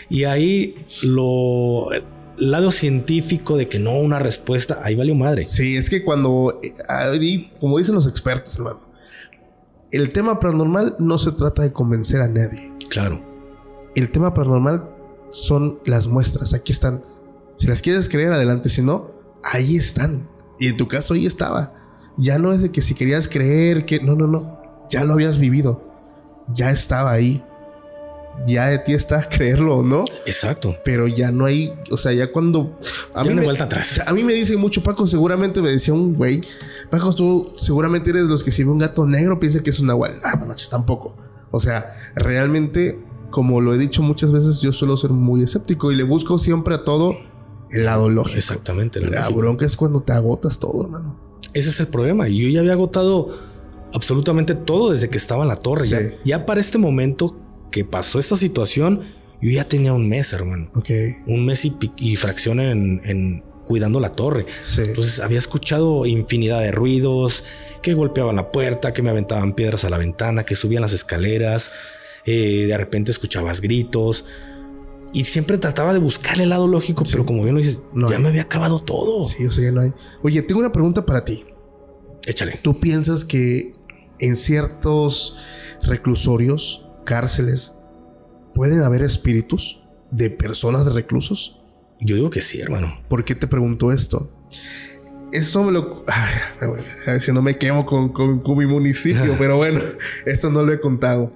Y ahí lo lado científico de que no una respuesta, ahí valió madre. Sí, es que cuando, eh, como dicen los expertos, hermano, el tema paranormal no se trata de convencer a nadie. Claro. El tema paranormal son las muestras. Aquí están. Si las quieres creer, adelante. Si no, ahí están. Y en tu caso, ahí estaba. Ya no es de que si querías creer que. No, no, no. Ya lo habías vivido. Ya estaba ahí. ya de ti está creerlo o no. Exacto. Pero ya no hay, o sea, ya cuando... A mí me, vuelta atrás. A mí me dicen mucho, Paco, seguramente me decía un güey, Paco, tú seguramente eres de los que si ve un gato negro piensa que es una igual. Ah, no manches, tampoco. O sea, realmente, como lo he dicho muchas veces, yo suelo ser muy escéptico y le busco siempre a todo el lado lógico. Exactamente. La, bronca es cuando te agotas todo, hermano. Ese es el problema. Yo ya había agotado absolutamente todo desde que estaba en la torre. Ya, para este momento que pasó esta situación, yo ya tenía un mes, hermano. Ok. Un mes y, fracción en, cuidando la torre. Entonces había escuchado infinidad de ruidos, que golpeaban la puerta, que me aventaban piedras a la ventana, que subían las escaleras. Eh, de repente escuchabas gritos. Y siempre trataba de buscar el lado lógico, pero como bien lo dices, ya me había acabado todo. Sí, o sea, ya no hay. Oye, tengo una pregunta para ti. Échale. ¿Tú piensas que en ciertos reclusorios, cárceles, pueden haber espíritus de personas de reclusos? Yo digo que sí, hermano. ¿Por qué te pregunto esto? Esto me lo... a ver si no me quemo con, con mi municipio, pero bueno, esto no lo he contado.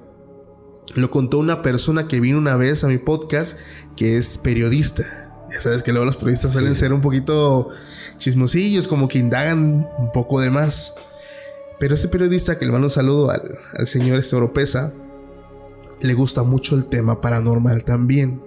Lo contó una persona que vino una vez a mi podcast que es periodista. Ya sabes que luego los periodistas suelen ser un poquito chismosillos, como que indagan un poco de más. Pero ese periodista que le mando un saludo al, señor Esteoropesa, le gusta mucho el tema paranormal también.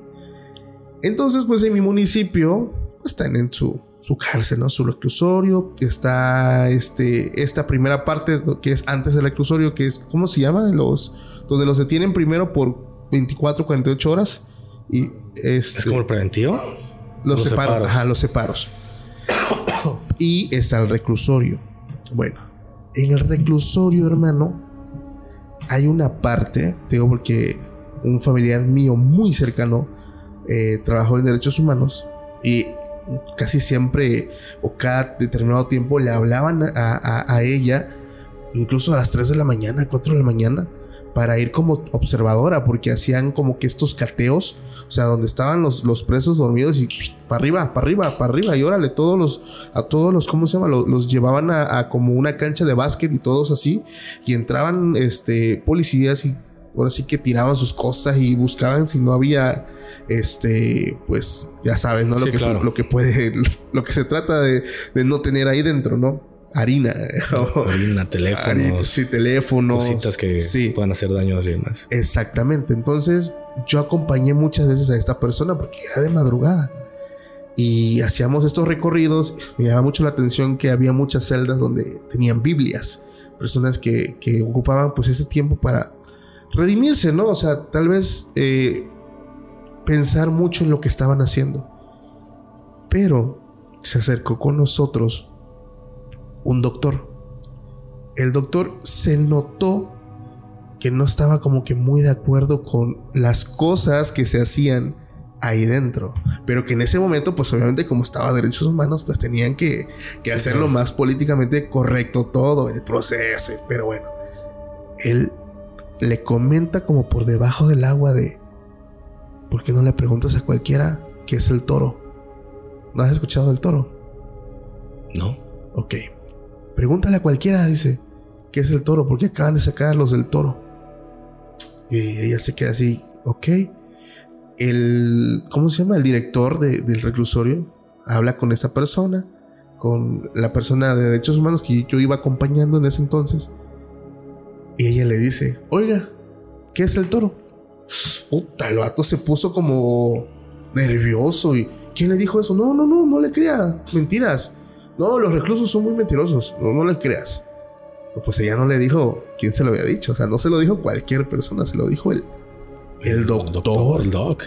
Entonces, pues en mi municipio pues, están en su, su cárcel, ¿no? Su reclusorio. Está este, esta primera parte que es antes del reclusorio, que es, ¿cómo se llama? Los donde los detienen primero por 24, 48 horas. Y este, ¿Es como el preventivo? Los, separos. Ajá, los separos. y está el reclusorio. Bueno, en el reclusorio, hermano, hay una parte, digo porque un familiar mío muy cercano eh, trabajó en derechos humanos y casi siempre o cada determinado tiempo le hablaban a, a ella, incluso a las 3 de la mañana, 4 de la mañana, para ir como observadora, porque hacían como que estos cateos, o sea, donde estaban los, los presos dormidos y para arriba, para arriba, para arriba, y órale, todos los, a todos los, ¿cómo se llama? Los, llevaban a, como una cancha de básquet y todos así, y entraban este, policías y ahora sí que tiraban sus cosas y buscaban si no había este, pues ya sabes, ¿no? Lo, que, lo que puede, lo que se trata de, de no tener ahí dentro, ¿no? Harina. harina, teléfonos. sí, teléfonos. Cositas que puedan hacer daño a alguien más. Exactamente. Entonces, yo acompañé muchas veces a esta persona porque era de madrugada. Y hacíamos estos recorridos. Me llamaba mucho la atención que había muchas celdas donde tenían Biblias. Personas que, ocupaban pues ese tiempo para redimirse, ¿no? O sea, tal vez eh, pensar mucho en lo que estaban haciendo. Pero se acercó con nosotros un doctor. El doctor se notó que no estaba como que muy de acuerdo con las cosas que se hacían ahí dentro. Pero que en ese momento, pues obviamente como estaba derechos humanos, pues tenían que, que hacerlo más políticamente correcto todo, el proceso. Pero bueno, él le comenta como por debajo del agua de, ¿por qué no le preguntas a cualquiera qué es el toro? ¿No has escuchado del toro? No. Ok. Pregúntale a cualquiera, dice, ¿qué es el toro? Porque acaban de sacar los del toro. Y ella se queda así, ok. El, ¿cómo se llama? El director del reclusorio habla con esta persona, con la persona de derechos humanos que yo iba acompañando en ese entonces. Y ella le dice, oiga, ¿qué es el toro? Puta, el vato se puso como nervioso y ¿quién le dijo eso? No, no, no, no le crea, mentiras. No, los reclusos son muy mentirosos, no, no les creas. Pues ella no le dijo quién se lo había dicho, o sea, no se lo dijo cualquier persona, se lo dijo el, el, doctor. Doc.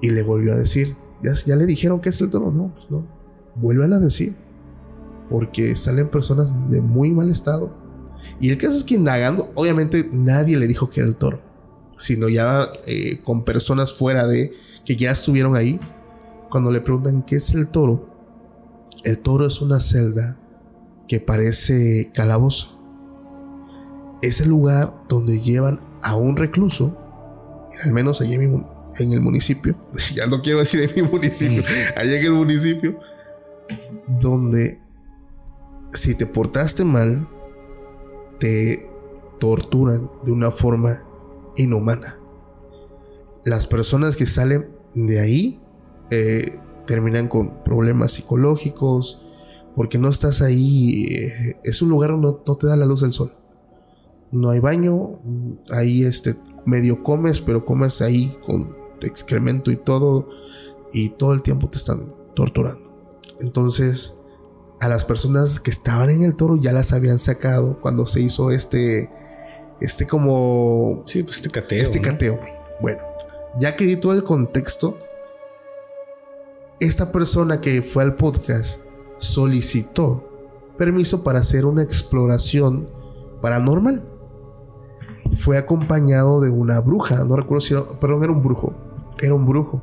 Y le volvió a decir, ¿Ya, ya le dijeron que es el toro, no, pues no. Vuelve a decir, porque salen personas de muy mal estado. Y el caso es que indagando, obviamente nadie le dijo que era el toro, sino ya eh, con personas fuera de que ya estuvieron ahí. Cuando le preguntan qué es el toro, el toro es una celda que parece calabozo. Es el lugar donde llevan a un recluso, al menos allí en, el municipio, ya no quiero decir en mi municipio, allá en el municipio, donde si te portaste mal, te torturan de una forma inhumana. las personas que salen de ahí eh, terminan con problemas psicológicos, porque no estás ahí, eh, es un lugar donde no, te da la luz del sol. No hay baño, ahí este, medio comes, pero comes ahí con excremento y todo, y todo el tiempo te están torturando. Entonces, a las personas que estaban en el toro ya las habían sacado cuando se hizo este, este como... Sí, pues este cateo. Este cateo. Bueno, ya que di todo el contexto, esta persona que fue al podcast solicitó permiso para hacer una exploración paranormal. Fue acompañado de una bruja, no recuerdo si era, perdón, era un brujo, era un brujo.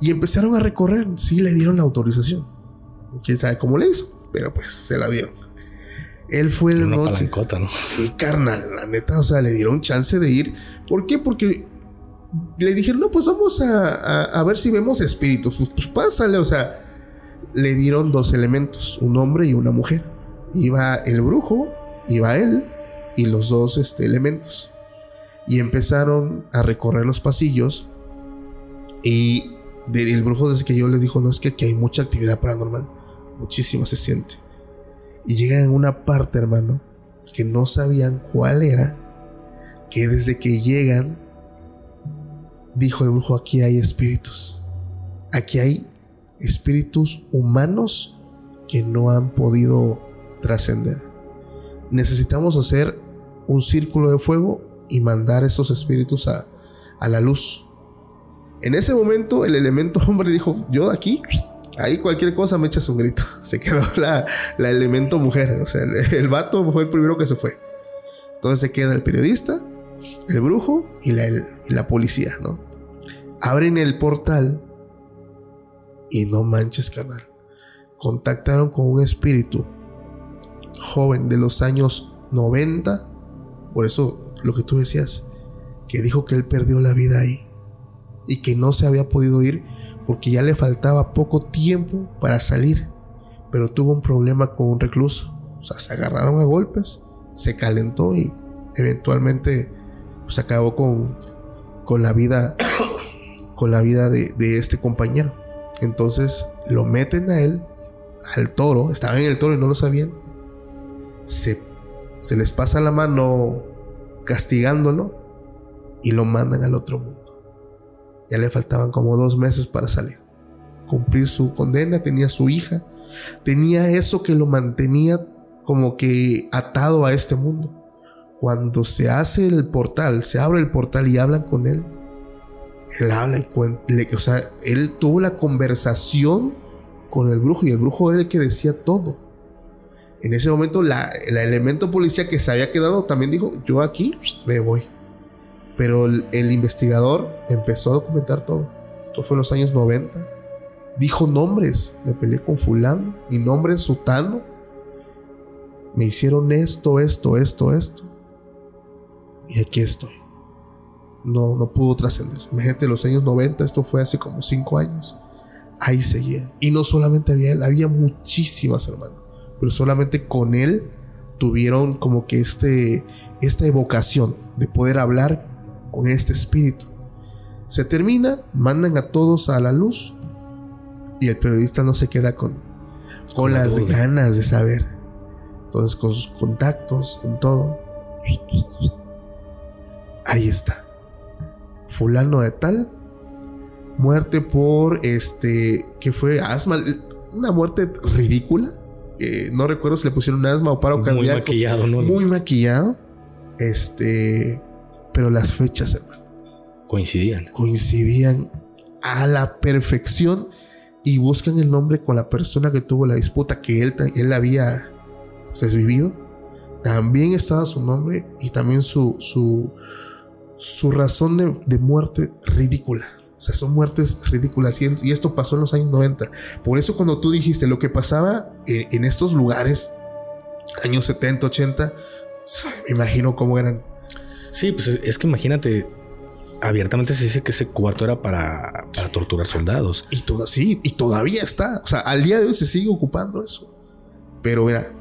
Y empezaron a recorrer, sí le dieron la autorización. Quién sabe cómo le hizo, pero pues se la dieron. Él fue de noche. ¿no? Sí, carnal, la neta, o sea, le dieron chance de ir. ¿Por qué? Porque le dijeron, no, pues vamos a, ver si vemos espíritus. Pues, pues, pásale, o sea, le dieron dos elementos, un hombre y una mujer. Iba el brujo, iba él y los dos este, elementos. Y empezaron a recorrer los pasillos y el brujo desde que yo le dijo, no es que aquí hay mucha actividad paranormal, muchísimo se siente. Y llegan a una parte, hermano, que no sabían cuál era, que desde que llegan dijo el brujo, aquí hay espíritus. Aquí hay espíritus humanos que no han podido trascender. Necesitamos hacer un círculo de fuego y mandar esos espíritus a, la luz. En ese momento el elemento hombre dijo, yo de aquí, ahí cualquier cosa me echas un grito. Se quedó la, elemento mujer, o sea, el, vato fue el primero que se fue. Entonces se queda el periodista, el brujo y la, policía, ¿no? abren el portal y no manches, canal. Contactaron con un espíritu joven de los años 90. Por eso lo que tú decías, que dijo que él perdió la vida ahí y que no se había podido ir porque ya le faltaba poco tiempo para salir, pero tuvo un problema con un recluso. O sea, se agarraron a golpes, se calentó y eventualmente pues, acabó con, con la vida con la vida de, este compañero. Entonces lo meten a él, al toro, estaban en el toro y no lo sabían. Se, se les pasa la mano castigándolo y lo mandan al otro mundo. Ya le faltaban como dos meses para salir. Cumplir su condena, tenía su hija, tenía eso que lo mantenía como que atado a este mundo. Cuando se hace el portal, se abre el portal y hablan con él, él habla y cuenta, o sea, él tuvo la conversación con el brujo y el brujo era el que decía todo. En ese momento la, el elemento policía que se había quedado también dijo, yo aquí me voy. Pero el, investigador empezó a documentar todo. Esto fue en los años 90. Dijo nombres. Me peleé con fulano. Mi nombre es Sutano. Me hicieron esto, esto, esto, esto. Y aquí estoy no, no pudo trascender. Imagínate los años 90, esto fue hace como 5 años. Ahí seguía. Y no solamente había él, había muchísimas hermanas. Pero solamente con él tuvieron como que este, esta evocación de poder hablar con este espíritu. Se termina, mandan a todos a la luz y el periodista no se queda con, con las ganas de saber. Entonces con sus contactos, con todo. Ahí está fulano de tal, muerte por este, que fue asma, una muerte ridícula. no recuerdo si le pusieron asma o paro cardíaco. Muy maquillado, ¿no? Muy maquillado. Este, pero las fechas, hermano. Coincidían. Coincidían a la perfección y buscan el nombre con la persona que tuvo la disputa que él, él había desvivido. También estaba su nombre y también su, su, su razón de, muerte ridícula. O sea, son muertes ridículas. Y, esto pasó en los años 90. Por eso cuando tú dijiste lo que pasaba en, estos lugares, años 70, 80, me imagino cómo eran. Sí, pues es, que imagínate, abiertamente se dice que ese cuarto era para, torturar soldados. Y todo, sí, y todavía está. O sea, al día de hoy se sigue ocupando eso. Pero mira.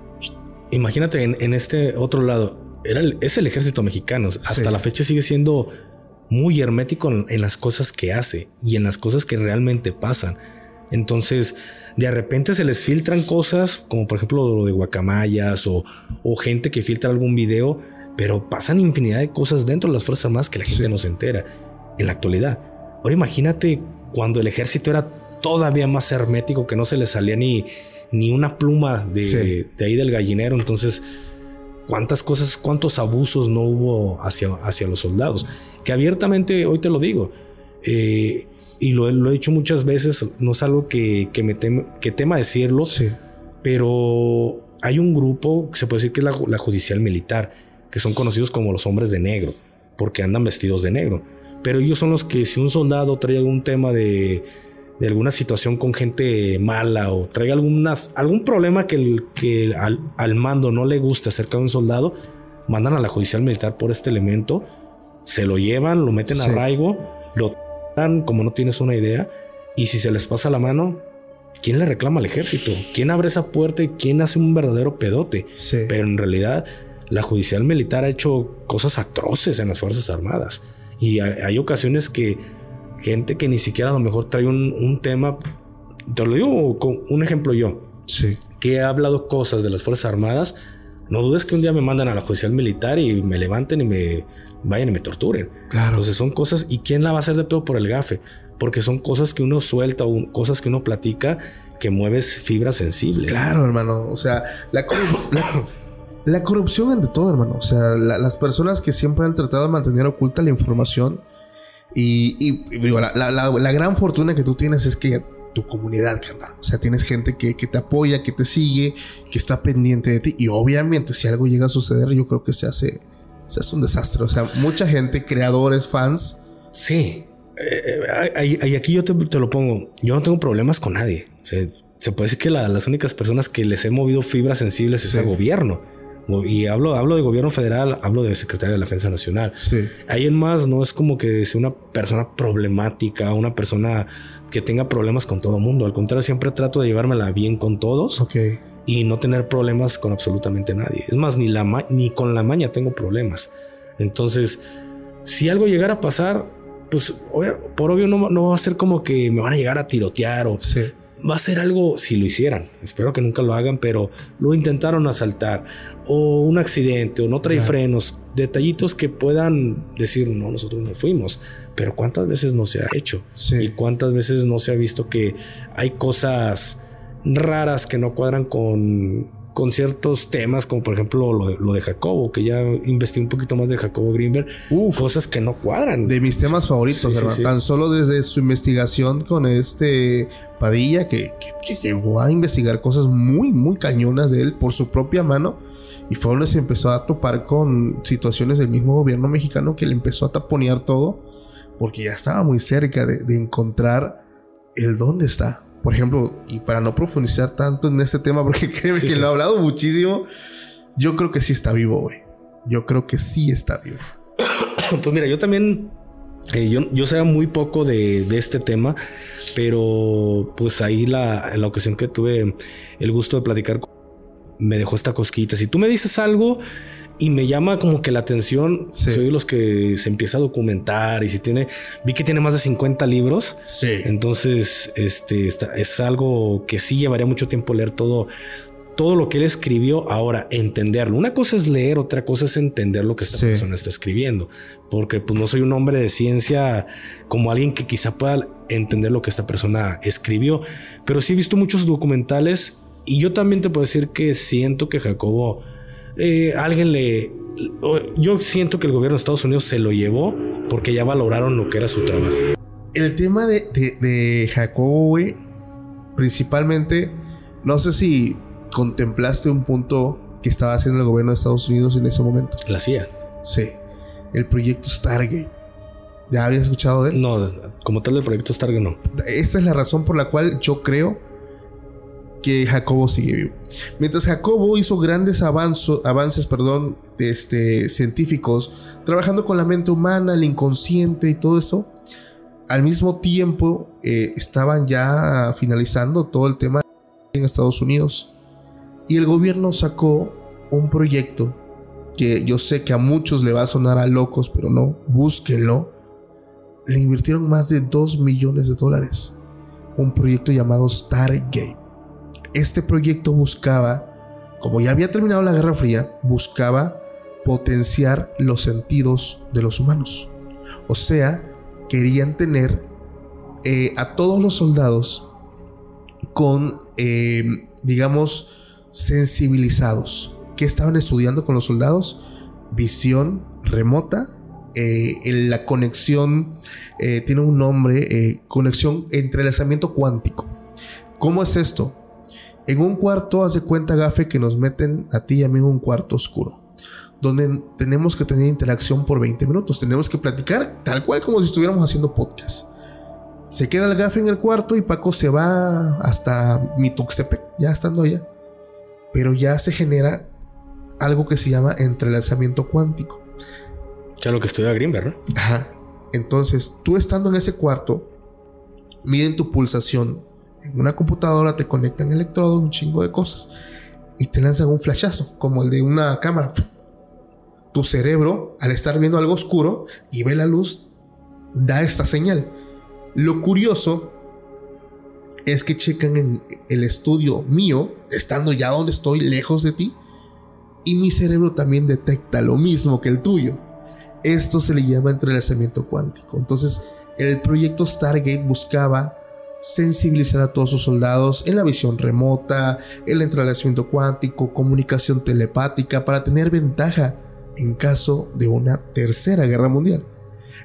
Imagínate en este otro lado, era es el ejército mexicano. Hasta la fecha sigue siendo muy hermético en, las cosas que hace y en las cosas que realmente pasan. Entonces, de repente se les filtran cosas, como por ejemplo lo de guacamayas o, gente que filtra algún video, pero pasan infinidad de cosas dentro de las Fuerzas Armadas que la gente no se entera en la actualidad. Ahora imagínate cuando el ejército era todavía más hermético, que no se le salía ni, ni una pluma de, de ahí del gallinero. Entonces, cuántas cosas, cuántos abusos no hubo hacia, hacia los soldados. Que abiertamente, hoy te lo digo, eh, y lo, he dicho muchas veces, no es algo que, que me que tema decirlo, pero hay un grupo que se puede decir que es la, la judicial militar, que son conocidos como los hombres de negro, porque andan vestidos de negro. Pero ellos son los que si un soldado trae algún tema de de alguna situación con gente mala o traiga algunas, algún problema que, el, que al, mando no le guste acerca de un soldado, mandan a la judicial militar por este elemento, se lo llevan, lo meten a arraigo, lo dan como no tienes una idea, y si se les pasa la mano, ¿quién le reclama al ejército? ¿Quién abre esa puerta y quién hace un verdadero pedote? Pero en realidad la judicial militar ha hecho cosas atroces en las Fuerzas Armadas. Y hay ocasiones que gente que ni siquiera a lo mejor trae un, tema. Te lo digo con un ejemplo yo. Sí. Que he hablado cosas de las Fuerzas Armadas. No dudes que un día me mandan a la judicial militar y me levanten y me vayan y me torturen. Claro. Entonces son cosas. ¿Y quién la va a hacer de pedo por el gafe? Porque son cosas que uno suelta o cosas que uno platica que mueves fibras sensibles. Claro, hermano. O sea, la, la, corrupción ante todo, hermano. O sea, las personas que siempre han tratado de mantener oculta la información y, la, gran fortuna que tú tienes es que tu comunidad, carnal. O sea, tienes gente que, te apoya, que te sigue, que está pendiente de ti. Y obviamente, si algo llega a suceder, yo creo que se hace, se hace un desastre. O sea, mucha gente, creadores, fans. Sí. Eh, y aquí yo te, lo pongo. Yo no tengo problemas con nadie. se puede decir que las únicas personas que les he movido fibras sensibles es el gobierno y hablo, hablo de gobierno federal, hablo de secretario de la Defensa Nacional. Sí. Ahí en más no es como que sea una persona problemática, una persona que tenga problemas con todo mundo. Al contrario, siempre trato de llevármela bien con todos. Y no tener problemas con absolutamente nadie. Es más, ni, la ni con la maña tengo problemas. Entonces, si algo llegara a pasar, pues por obvio no, no va a ser como que me van a llegar a tirotear o sí va a ser algo, si lo hicieran, espero que nunca lo hagan, pero lo intentaron asaltar, o un accidente, o no trae frenos, detallitos que puedan decir, no, nosotros no fuimos, pero cuántas veces no se ha hecho, y cuántas veces no se ha visto que hay cosas raras que no cuadran con, con ciertos temas, como por ejemplo lo de, Jacobo, que ya investigué un poquito más de Jacobo Greenberg, cosas que no cuadran. De mis temas favoritos, Tan solo desde su investigación con este Padilla, que, llegó a investigar cosas muy, muy cañonas de él por su propia mano. Y fue donde se empezó a topar con situaciones del mismo gobierno mexicano que le empezó a taponear todo, porque ya estaba muy cerca de, de encontrar el dónde está por ejemplo, y para no profundizar tanto en este tema, porque créeme que lo he hablado muchísimo, yo creo que sí está vivo, güey. Yo creo que sí está vivo. Pues mira, yo también, eh, yo, yo sé muy poco de, este tema, pero pues ahí la, la ocasión que tuve el gusto de platicar me dejó esta cosquita. Si tú me dices algo y me llama como que la atención. Soy de los que se empieza a documentar y si tiene, vi que tiene más de 50 libros. Sí. Entonces, este es algo que sí llevaría mucho tiempo leer todo, todo lo que él escribió. Ahora, entenderlo. Una cosa es leer, otra cosa es entender lo que esta persona está escribiendo. Porque pues no soy un hombre de ciencia como alguien que quizá pueda entender lo que esta persona escribió. Pero sí he visto muchos documentales y yo también te puedo decir que siento que Jacobo eh, alguien le... Yo siento que el gobierno de Estados Unidos se lo llevó porque ya valoraron lo que era su trabajo. El tema de, de, Jacobo, güey, principalmente, no sé si contemplaste un punto que estaba haciendo el gobierno de Estados Unidos en ese momento. La CIA. Sí. El proyecto Stargate. ¿Ya habías escuchado de él? No, como tal el proyecto Stargate no. Esta es la razón por la cual yo creo que Jacobo sigue vivo. Mientras Jacobo hizo grandes avances perdón, este, científicos, trabajando con la mente humana, el inconsciente y todo eso, al mismo tiempo eh, estaban ya finalizando todo el tema en Estados Unidos. Y el gobierno sacó un proyecto que yo sé que a muchos le va a sonar a locos, pero no, búsquenlo. le invirtieron más de 2 millones de dólares. Un proyecto llamado Stargate. Este proyecto buscaba, como ya había terminado la Guerra Fría, buscaba potenciar los sentidos de los humanos. O sea, querían tener eh, a todos los soldados con, eh, digamos, sensibilizados. ¿Qué estaban estudiando con los soldados? Visión remota. Eh, la conexión tiene un nombre, conexión entrelazamiento cuántico. ¿Cómo es esto? En un cuarto, hace cuenta, Gafe, que nos meten a ti y a mí en un cuarto oscuro donde tenemos que tener interacción por 20 minutos. Tenemos que platicar tal cual como si estuviéramos haciendo podcast. Se queda el gafe en el cuarto y Paco se va hasta Mituxtepec, ya estando allá. Pero ya se genera algo que se llama entrelazamiento cuántico. Ya lo que estudia Greenberg, ¿no? Ajá. Entonces, tú estando en ese cuarto, miden tu pulsación. En una computadora te conectan electrodos, un chingo de cosas. Y te lanzan un flashazo, como el de una cámara tu cerebro, al estar viendo algo oscuro y ve la luz, da esta señal. Lo curioso es que checan en el estudio mío, estando ya donde estoy, lejos de ti, y mi cerebro también detecta lo mismo que el tuyo. Esto se le llama entrelazamiento cuántico. Entonces, el proyecto Stargate buscaba sensibilizar a todos sus soldados en la visión remota, el entrelazamiento cuántico, comunicación telepática, para tener ventaja en caso de una tercera guerra mundial.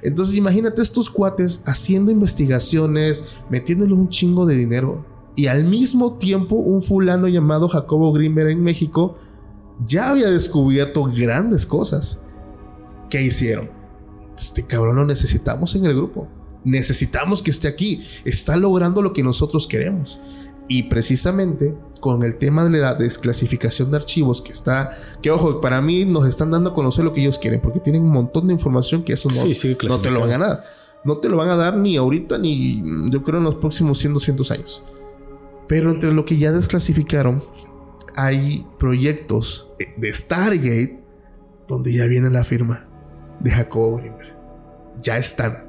Entonces imagínate estos cuates haciendo investigaciones, metiéndole un chingo de dinero. Y al mismo tiempo un fulano llamado Jacobo Grimberg en México ya había descubierto grandes cosas. ¿Qué hicieron? Este cabrón lo necesitamos en el grupo. Necesitamos que esté aquí. Está logrando lo que nosotros queremos. Y precisamente con el tema de la desclasificación de archivos que está, que ojo, para mí nos están dando a conocer lo que ellos quieren, porque tienen un montón de información que eso no, no te lo van a dar. No te lo van a dar ni ahorita ni yo creo en los próximos 100, 200 años. Pero entre lo que ya desclasificaron, hay proyectos de Stargate donde ya viene la firma de Jacobo Grimberg. Ya están.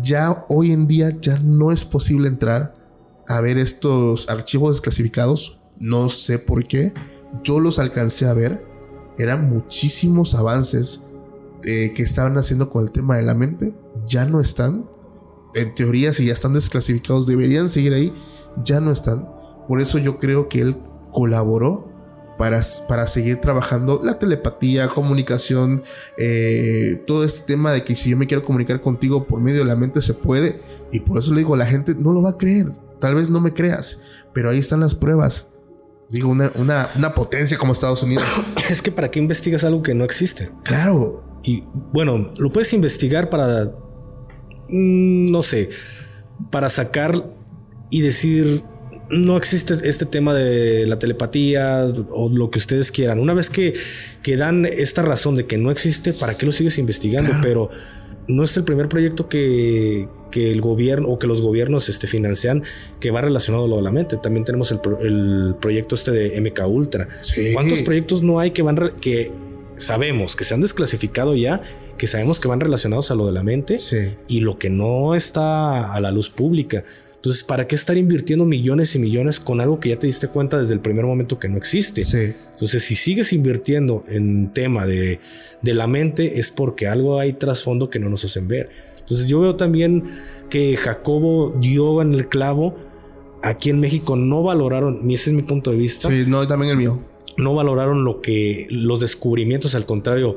Ya hoy en día ya no es posible entrar a ver estos archivos desclasificados. No sé por qué. Yo los alcancé a ver. Eran muchísimos avances eh, que estaban haciendo con el tema de la mente. Ya no están. En teoría, si ya están desclasificados, deberían seguir ahí. Ya no están. Por eso yo creo que él colaboró para, para, seguir trabajando la telepatía, comunicación, eh, todo este tema de que si yo me quiero comunicar contigo por medio de la mente se puede. Y por eso le digo, la gente no lo va a creer. Tal vez no me creas, pero ahí están las pruebas. Digo, una, una, potencia como Estados Unidos. Es que para qué investigas algo que no existe. Claro. Y bueno, lo puedes investigar para, mm, no sé, para sacar y decir, no existe este tema de la telepatía o lo que ustedes quieran. Una vez que, que dan esta razón de que no existe, ¿para qué lo sigues investigando? Pero no es el primer proyecto que, que el gobierno o que los gobiernos este, financian que va relacionado a lo de la mente. También tenemos el, proyecto este de MK Ultra. ¿Cuántos proyectos no hay que van que sabemos que se han desclasificado ya, que sabemos que van relacionados a lo de la mente y lo que no está a la luz pública? Entonces, ¿para qué estar invirtiendo millones y millones con algo que ya te diste cuenta desde el primer momento que no existe? Entonces, si sigues invirtiendo en tema de, de la mente, es porque algo hay trasfondo que no nos hacen ver. Entonces yo veo también que Jacobo dio en el clavo. Aquí en México no valoraron, ese es mi punto de vista. Sí, no, también el mío. No valoraron lo que los descubrimientos, al contrario,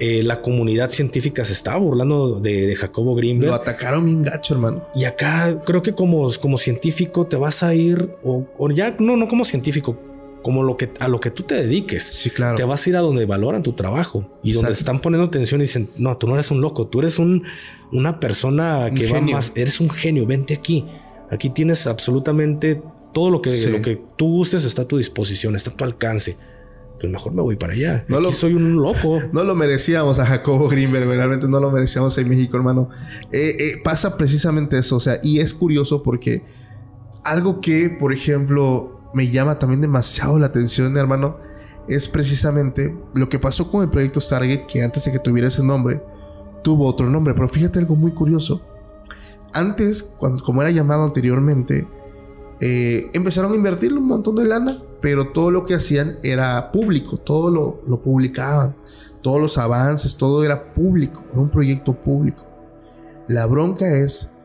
eh, la comunidad científica se estaba burlando de, Jacobo Greenberg. Lo atacaron bien gacho, hermano. Y acá creo que como, como científico te vas a ir, o, o ya, no, no como científico, como lo que a lo que tú te dediques. Sí, claro. Te vas a ir a donde valoran tu trabajo y donde están poniendo atención y dicen, no, tú no eres un loco, tú eres un, una persona que va más, eres un genio, vente aquí. Aquí tienes absolutamente todo lo que, lo que tú gustes está a tu disposición, está a tu alcance. Pues mejor me voy para allá. No lo, soy un loco. No lo merecíamos a Jacobo Greenberg, realmente no lo merecíamos en México, hermano. Eh, eh, pasa precisamente eso, o sea, y es curioso porque algo que, por ejemplo, me llama también demasiado la atención, hermano, es precisamente lo que pasó con el proyecto Stargate, que antes de que tuviera ese nombre, tuvo otro nombre. Pero fíjate algo muy curioso. antes, cuando, como era llamado anteriormente, eh, empezaron a invertir un montón de lana, pero todo lo que hacían era público, todo lo, lo publicaban, todos los avances, todo era público, era un proyecto público. La bronca es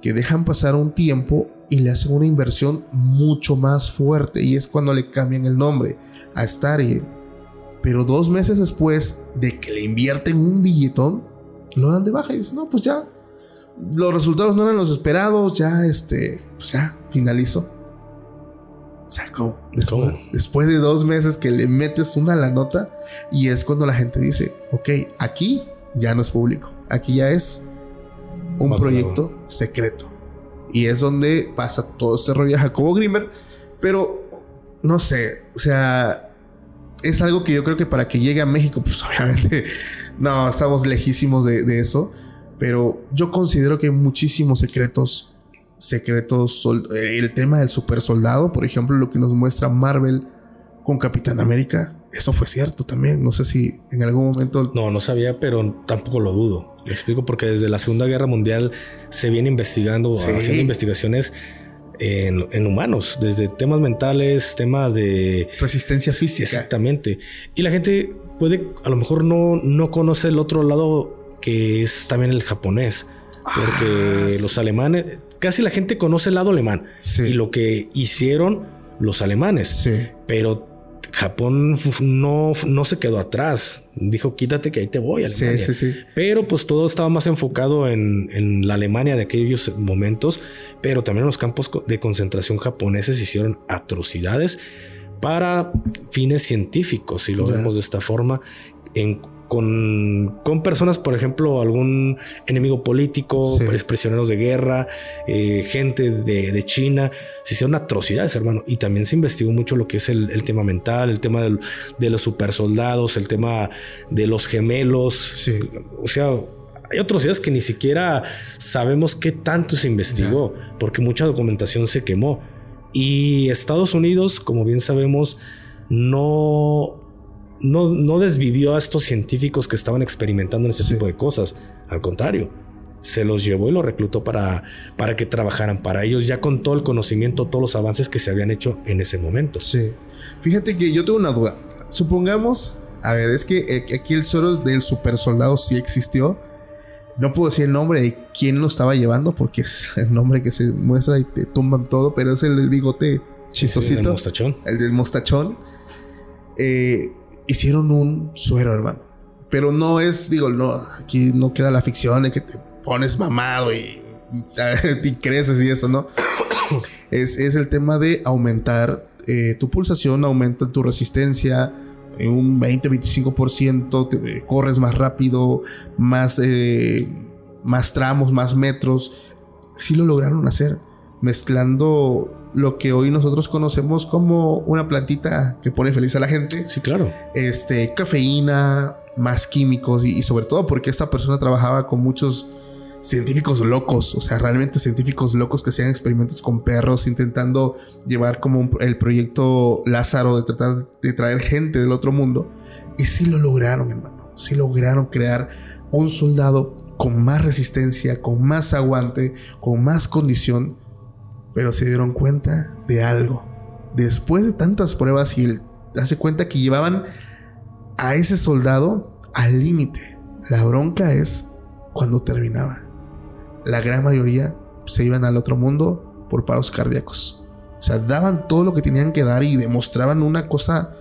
que dejan pasar un tiempo y le hacen una inversión mucho más fuerte y es cuando le cambian el nombre a Stargate. Pero dos meses después de que le invierten un billetón, lo dan de baja y dicen, no, pues ya, los resultados no eran los esperados, ya, este, pues ya, finalizó. O sea, ¿cómo? Después, después, de dos meses que le metes una a la nota y es cuando la gente dice, ok, aquí ya no es público, aquí ya es un proyecto secreto. Y es donde pasa todo este rollo de Jacobo Grimmer. Pero no sé, o sea, es algo que yo creo que para que llegue a México, pues obviamente no, estamos lejísimos de, eso. Pero yo considero que hay muchísimos secretos, secretos, el tema del super soldado, por ejemplo, lo que nos muestra Marvel con Capitán América, eso fue cierto también. No sé si en algún momento. No, no sabía, pero tampoco lo dudo. Le explico porque desde la Segunda Guerra Mundial se viene investigando, haciendo investigaciones en, humanos, desde temas mentales, temas de resistencia física. Exactamente. Y la gente puede, a lo mejor no, no conoce el otro lado que es también el japonés. Porque ah, los alemanes, casi la gente conoce el lado alemán y lo que hicieron los alemanes. Pero Japón no, no se quedó atrás. Dijo, quítate que ahí te voy. Alemania. Sí, sí, sí. Pero pues todo estaba más enfocado en, la Alemania de aquellos momentos. Pero también en los campos de concentración japoneses hicieron atrocidades para fines científicos, si lo vemos de esta forma, en con, personas, por ejemplo, algún enemigo político, prisioneros de guerra, eh, gente de, China. Se hicieron atrocidades, hermano. Y también se investigó mucho lo que es el, tema mental, el tema de los supersoldados, el tema de los gemelos. O sea, hay atrocidades que ni siquiera sabemos qué tanto se investigó, porque mucha documentación se quemó. Y Estados Unidos, como bien sabemos, no no, desvivió a estos científicos que estaban experimentando en este tipo de cosas. Al contrario, se los llevó y los reclutó para, para que trabajaran para ellos, ya con todo el conocimiento, todos los avances que se habían hecho en ese momento. Sí. Fíjate que yo tengo una duda. Supongamos, a ver, es que aquí el suero del super soldado sí existió. No puedo decir el nombre de quién lo estaba llevando porque es el nombre que se muestra y te tumban todo, pero es el del bigote chistosito. el del mostachón. El del mostachón. Eh, hicieron un suero, hermano. Pero no es, digo, no, aquí no queda la ficción de que te pones mamado y, te creces y eso, ¿no? es, el tema de aumentar eh, tu pulsación, aumenta tu resistencia en un 20-25%, te corres más rápido, más, eh, más tramos, más metros. Sí lo lograron hacer, mezclando lo que hoy nosotros conocemos como una plantita que pone feliz a la gente. Sí, claro. Este, cafeína, más químicos y, sobre todo porque esta persona trabajaba con muchos científicos locos, o sea, realmente científicos locos que hacían experimentos con perros intentando llevar como el proyecto Lázaro de tratar de traer gente del otro mundo. Y sí lo lograron, hermano. Sí lograron crear un soldado con más resistencia, con más aguante, con más condición pero se dieron cuenta de algo. Después de tantas pruebas y él hace cuenta que llevaban a ese soldado al límite. La bronca es cuando terminaba. La gran mayoría se iban al otro mundo por paros cardíacos. O sea, daban todo lo que tenían que dar y demostraban una cosa,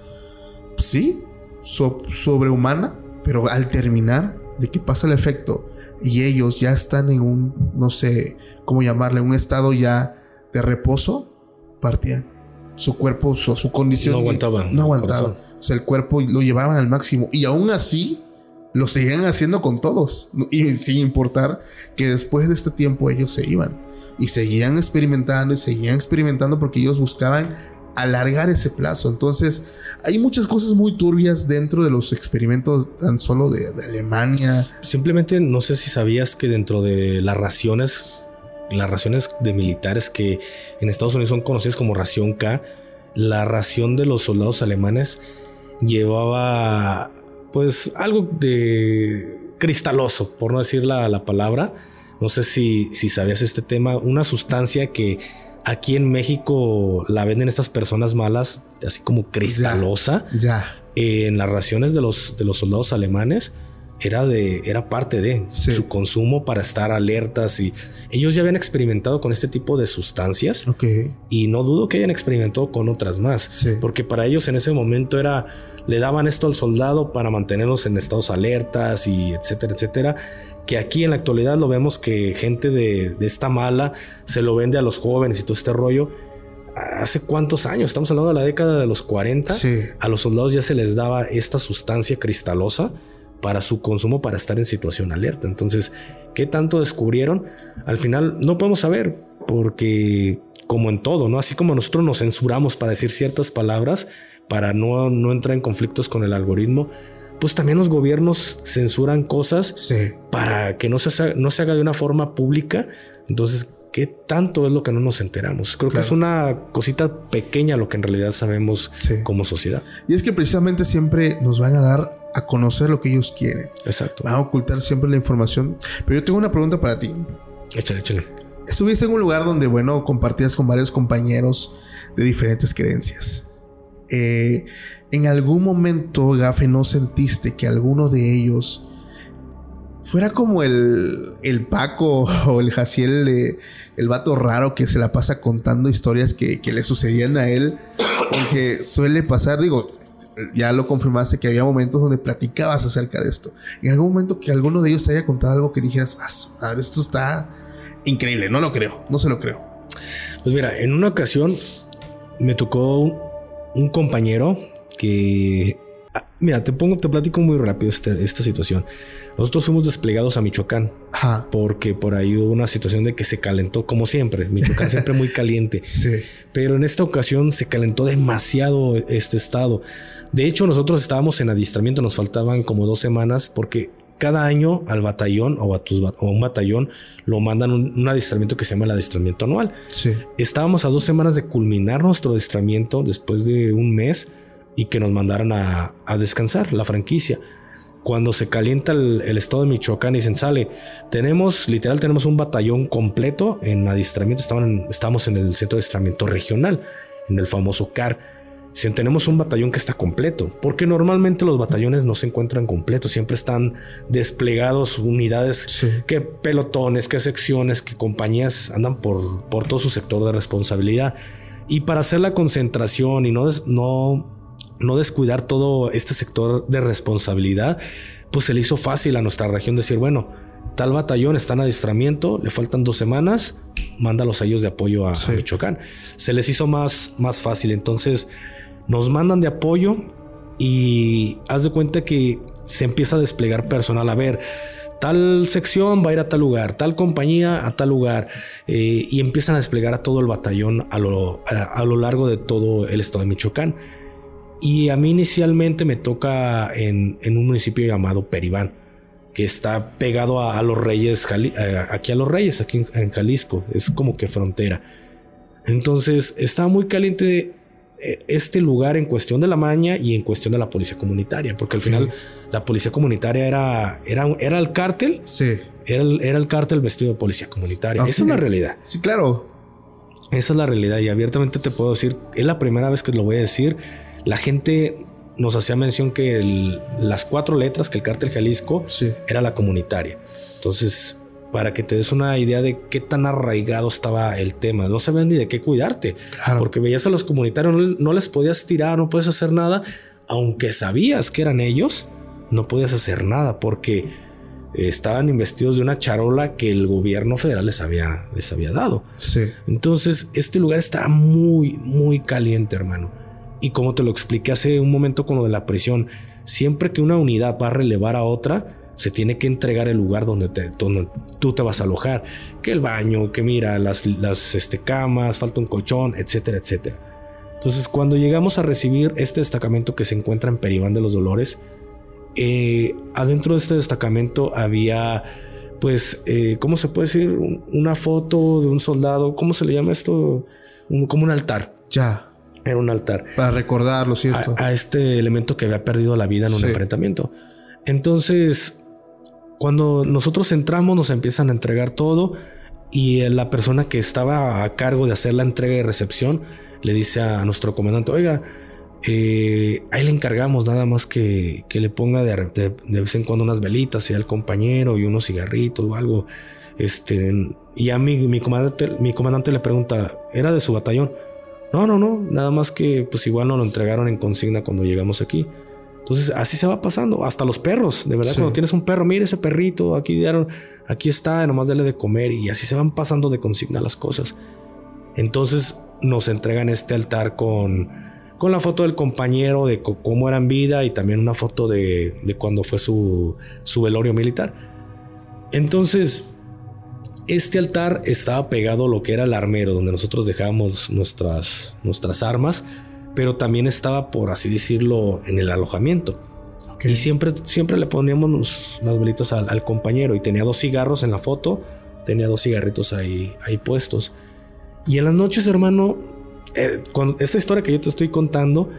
sí, sobrehumana, pero al terminar de que pasa el efecto y ellos ya están en un, no sé cómo llamarle, un estado ya de reposo, partían. Su cuerpo, su, su condición. No aguantaban. No aguantaban. O sea, el cuerpo lo llevaban al máximo. Y aún así, lo seguían haciendo con todos. Y sin importar que después de este tiempo ellos se iban. Y seguían experimentando y seguían experimentando porque ellos buscaban alargar ese plazo. Entonces, hay muchas cosas muy turbias dentro de los experimentos tan solo de, de Alemania. Simplemente no sé si sabías que dentro de las raciones las raciones de militares que en Estados Unidos son conocidas como ración K, la ración de los soldados alemanes llevaba pues algo de cristaloso, por no decir la, palabra, no sé si, si sabías este tema, una sustancia que aquí en México la venden estas personas malas, así como cristalosa. Ya. En las raciones de los, de los soldados alemanes era de era parte de su consumo para estar alertas y ellos ya habían experimentado con este tipo de sustancias y no dudo que hayan experimentado con otras más porque para ellos en ese momento era le daban esto al soldado para mantenerlos en estados alertas y etcétera etcétera que aquí en la actualidad lo vemos que gente de, de esta mala se lo vende a los jóvenes y todo este rollo. Hace cuántos años, estamos hablando de la década de los 40, a los soldados ya se les daba esta sustancia cristalosa para su consumo para estar en situación alerta. Entonces, ¿qué tanto descubrieron? Al final no podemos saber porque como en todo, ¿no? Así como nosotros nos censuramos para decir ciertas palabras, para no, no entrar en conflictos con el algoritmo, pues también los gobiernos censuran cosas para que no se, no se haga de una forma pública. Entonces, ¿qué tanto es lo que no nos enteramos? Creo que es una cosita pequeña lo que en realidad sabemos como sociedad. Y es que precisamente siempre nos van a dar a conocer lo que ellos quieren. Exacto. Van a ocultar siempre la información. Pero yo tengo una pregunta para ti. Échale, échale. Estuviste en un lugar donde, bueno, compartías con varios compañeros de diferentes creencias. Eh, en algún momento, Gafe, ¿no sentiste que alguno de ellos fuera como el, el Paco o el Jaciel, el, el vato raro que se la pasa contando historias que, que le sucedían a él? Porque suele pasar, digo, ya lo confirmaste que había momentos donde platicabas acerca de esto. En algún momento que alguno de ellos te haya contado algo que dijeras, ver esto está increíble, no lo creo, no se lo creo. Pues mira, en una ocasión me tocó un, compañero que ah, Mira, te pongo, te platico muy rápido este, esta situación. Nosotros fuimos desplegados a Michoacán porque por ahí hubo una situación de que se calentó, como siempre. Michoacán siempre muy caliente. Sí. Pero en esta ocasión se calentó demasiado este estado. De hecho, nosotros estábamos en adiestramiento, nos faltaban como dos semanas porque cada año al batallón o a, un batallón lo mandan un, adiestramiento que se llama el adiestramiento anual. Sí. Estábamos a dos semanas de culminar nuestro adiestramiento después de un mes y que nos mandaran a, descansar la franquicia. Cuando se calienta el, estado de Michoacán y dicen, sale, tenemos, literal, tenemos un batallón completo en adiestramiento, estamos en el centro de adiestramiento regional, en el famoso CAR si tenemos un batallón que está completo, porque normalmente los batallones no se encuentran completos, siempre están desplegados unidades, que pelotones, que secciones, que compañías andan por, por todo su sector de responsabilidad. Y para hacer la concentración y no, no, no descuidar todo este sector de responsabilidad, pues se le hizo fácil a nuestra región decir, bueno, tal batallón está en adiestramiento, le faltan dos semanas, manda los sellos de apoyo a, a Michoacán. Se les hizo más, más fácil. Entonces, nos mandan de apoyo y haz de cuenta que se empieza a desplegar personal. A ver, tal sección va a ir a tal lugar, tal compañía a tal lugar, eh, y empiezan a desplegar a todo el batallón a lo, a, lo, largo de todo el estado de Michoacán. Y a mí inicialmente me toca en, un municipio llamado Peribán, que está pegado a, los Reyes, eh, aquí a los Reyes, aquí en, Jalisco, es como que frontera. Entonces estaba muy caliente este lugar en cuestión de la maña y en cuestión de la policía comunitaria, porque al final la policía comunitaria era, era, era el cártel. Sí. Era el, era el cártel vestido de policía comunitaria. Esa es la realidad. Sí, claro. Esa es la realidad y abiertamente te puedo decir, es la primera vez que lo voy a decir. La gente nos hacía mención que las cuatro letras que el cártel Jalisco era la comunitaria. Entonces, para que te des una idea de qué tan arraigado estaba el tema. No sabían ni de qué cuidarte, porque veías a los comunitarios, no, les podías tirar, no puedes hacer nada, aunque sabías que eran ellos, no podías hacer nada porque estaban investidos de una charola que el gobierno federal les había, les había dado. Sí. Entonces, este lugar está muy, muy caliente, hermano. Y como te lo expliqué hace un momento con lo de la prisión, siempre que una unidad va a relevar a otra, se tiene que entregar el lugar donde, te, tú te vas a alojar. Que el baño, que mira, las, las este, camas, falta un colchón, etcétera, etcétera. Entonces, cuando llegamos a recibir este destacamento que se encuentra en Peribán de los Dolores, eh, adentro de este destacamento había, pues, eh, ¿cómo se puede decir? Una foto de un soldado, ¿cómo se le llama esto? como un altar. Ya. Era un altar. Para recordarlo, ¿cierto? A, este elemento que había perdido la vida en un enfrentamiento. Entonces, cuando nosotros entramos nos empiezan a entregar todo y la persona que estaba a cargo de hacer la entrega y recepción le dice a nuestro comandante, oiga, eh, ahí le encargamos nada más que, que le ponga de, vez en cuando unas velitas y al compañero y unos cigarritos o algo. Este, y a mí, mi comandante, mi comandante le pregunta, ¿era de su batallón? No, no, no, nada más que pues igual no lo entregaron en consigna cuando llegamos aquí. Entonces así se va pasando, hasta los perros, de verdad, cuando tienes un perro, mire ese perrito, aquí dieron, aquí está, nomás dale de comer y así se van pasando de consigna las cosas. Entonces nos entregan este altar con, con la foto del compañero de cómo era en vida y también una foto de, de cuando fue su, su velorio militar. Entonces, este altar estaba pegado a lo que era el armero, donde nosotros dejábamos nuestras, nuestras armas, pero también estaba, por así decirlo, en el alojamiento. Y siempre, siempre le poníamos las velitas al, compañero y tenía dos cigarros en la foto, tenía dos cigarritos ahí, ahí puestos. Y en las noches, hermano, eh, con esta historia que yo te estoy contando,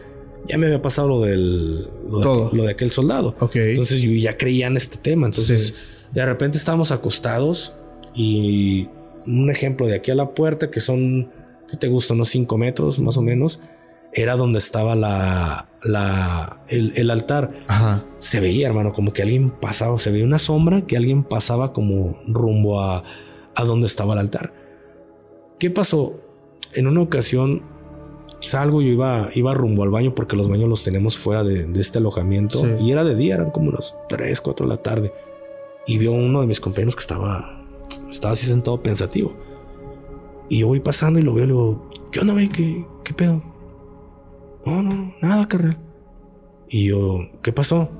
ya me había pasado lo del lo, De, aquel soldado. Entonces yo ya creía en este tema. Entonces, de repente estábamos acostados y un ejemplo de aquí a la puerta, que son, ¿qué te gusta? Unos 5 metros más o menos, era donde estaba la, la, el, altar. Se veía, hermano, como que alguien pasaba, se veía una sombra que alguien pasaba como rumbo a, a donde estaba el altar. ¿Qué pasó? En una ocasión salgo, yo iba, iba rumbo al baño porque los baños los tenemos fuera de, este alojamiento y era de día, eran como las 3, 4 de la tarde. Y vio uno de mis compañeros que estaba estaba así sentado pensativo. Y yo voy pasando y lo veo y le digo, ¿qué onda, güey? ¿Qué, ¿Qué pedo? No, no, nada, carnal. Y yo, ¿qué pasó?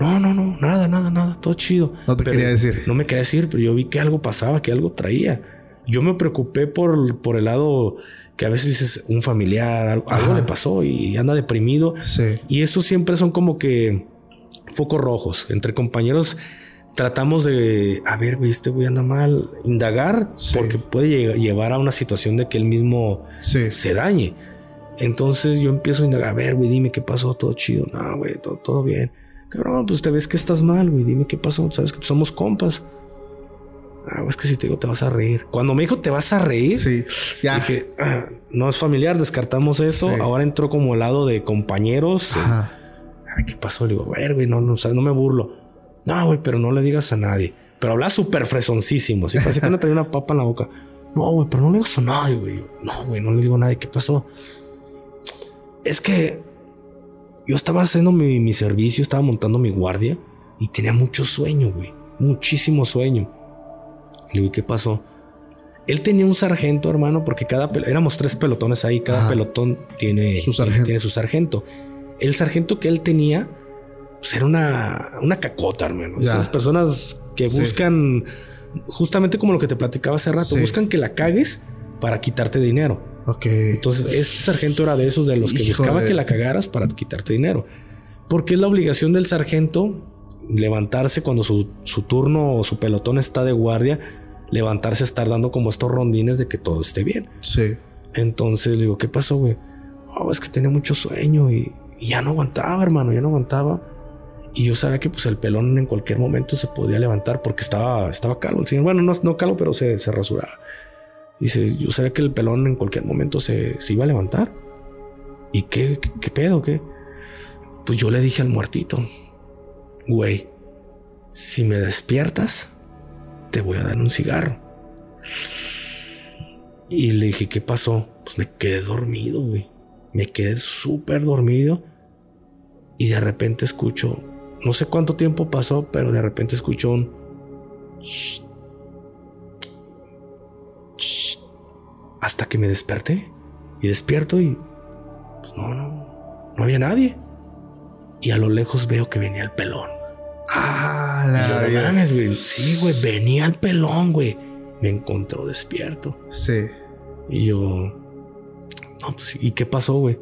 No, no, no, nada, nada, nada, todo chido. No te quería decir. No me quería decir, pero yo vi que algo pasaba, que algo traía. Yo me preocupé por, por el lado que a veces dices un familiar, algo, algo le pasó y anda deprimido. Sí. Y eso siempre son como que focos rojos entre compañeros tratamos de, a ver, este güey anda mal, indagar, porque puede llevar a una situación de que él mismo se dañe. Entonces yo empiezo a indagar, a ver, güey, dime qué pasó, todo chido. No, güey, todo, todo bien. Cabrón, pues te ves que estás mal, güey, dime qué pasó, sabes que somos compas. Ah, es que si te digo, te vas a reír. Cuando me dijo, te vas a reír, sí, ya. dije, ah, no es familiar, descartamos eso. Ahora entró como lado de compañeros. Ajá. ¿Qué pasó? Le digo, a ver, güey, no, no, no me burlo. No, güey, pero no le digas a nadie. Pero habla súper fresoncísimo. Así parece que no traía una papa en la boca. No, güey, pero no le digas a nadie, güey. No, güey, no le digo a nadie. ¿Qué pasó? Es que yo estaba haciendo mi, servicio, estaba montando mi guardia y tenía mucho sueño, güey. Muchísimo sueño. Le digo, ¿qué pasó? Él tenía un sargento, hermano, porque cada éramos tres pelotones ahí, cada pelotón tiene su, tiene su sargento. El sargento que él tenía pues era una, una cacota, hermano. Esas personas que buscan, justamente como lo que te platicaba hace rato, buscan que la cagues para quitarte dinero. Ok. Entonces, este sargento era de esos de los que buscaba que la cagaras para quitarte dinero. Porque es la obligación del sargento levantarse cuando su, su turno o su pelotón está de guardia, levantarse a estar dando como estos rondines de que todo esté bien. Sí. Entonces le digo, ¿qué pasó, güey? Oh, es que tenía mucho sueño y, y, ya no aguantaba, hermano, ya no aguantaba. Y yo sabía que pues el pelón en cualquier momento se podía levantar porque estaba, estaba calvo. El señor, bueno, no, no calvo, pero se, se rasuraba. Dice, yo sabía que el pelón en cualquier momento se, se iba a levantar. ¿Y qué, qué, pedo? ¿Qué? Pues yo le dije al muertito, güey, si me despiertas, te voy a dar un cigarro. Y le dije, ¿qué pasó? Pues me quedé dormido, güey. Me quedé súper dormido. Y de repente escucho no sé cuánto tiempo pasó, pero de repente escuchó un... hasta que me desperté. Y despierto y... Pues no, no, no había nadie. Y a lo lejos veo que venía el pelón. Ah, la y yo, mames, güey. Sí, güey, venía el pelón, güey. Me encontró despierto. Sí. Y yo... No, pues, ¿y qué pasó, güey?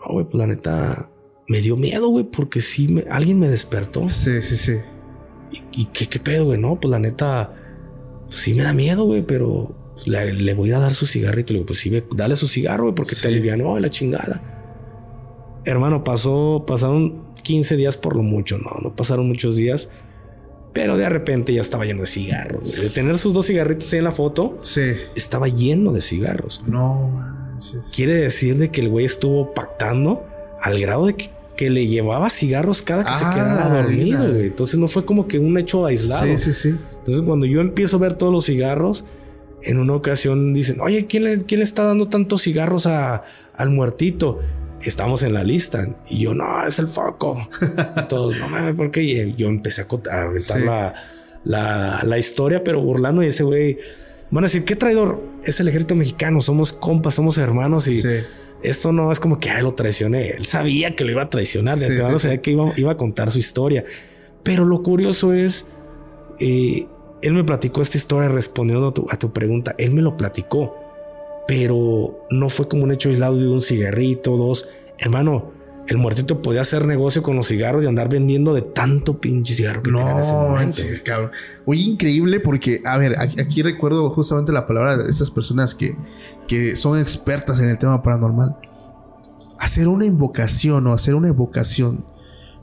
No, güey, pues la neta me dio miedo, güey, porque sí, me, alguien me despertó. Sí, sí, sí. ¿Y, qué, qué, pedo, güey? No, pues la neta, pues sí me da miedo, güey, pero pues, le, voy a dar su cigarrito. Le digo, pues sí, dale su cigarro, güey, porque te alivianó la chingada. Hermano, pasó, pasaron 15 días por lo mucho, no, no pasaron muchos días. Pero de repente ya estaba lleno de cigarros. De tener sus dos cigarritos ahí en la foto, Sí. estaba lleno de cigarros. No manches. Quiere decir de que el güey estuvo pactando al grado de que, que le llevaba cigarros cada que se Ah, quedaba dormido, güey. Entonces no fue como que un hecho aislado. Sí, sí, sí. Entonces cuando yo empiezo a ver todos los cigarros, en una ocasión dicen, oye, ¿quién le, quién le está dando tantos cigarros a- al muertito? Estamos en la lista. Y yo, no, es el foco. y todos, no mames, ¿por qué? Y yo empecé a, a aventar Sí. la, la, la historia, pero burlando. Y ese güey, van a decir, ¿qué traidor? Es el ejército mexicano, somos compas, somos hermanos. Y Sí. Esto no es como que ay, lo traicioné. Él sabía que lo iba a traicionar. De Sí, que iba, iba a contar su historia. Pero lo curioso es, eh, él me platicó esta historia respondiendo a tu, a tu pregunta. Él me lo platicó, pero no fue como un hecho aislado de un cigarrito, dos. Hermano, el muertito podía hacer negocio con los cigarros y andar vendiendo de tanto pinche cigarro que tenía en ese No, momento. manches, cabrón. Oye, increíble porque, a ver, aquí, aquí recuerdo justamente la palabra de esas personas que, que son expertas en el tema paranormal. Hacer una invocación o hacer una evocación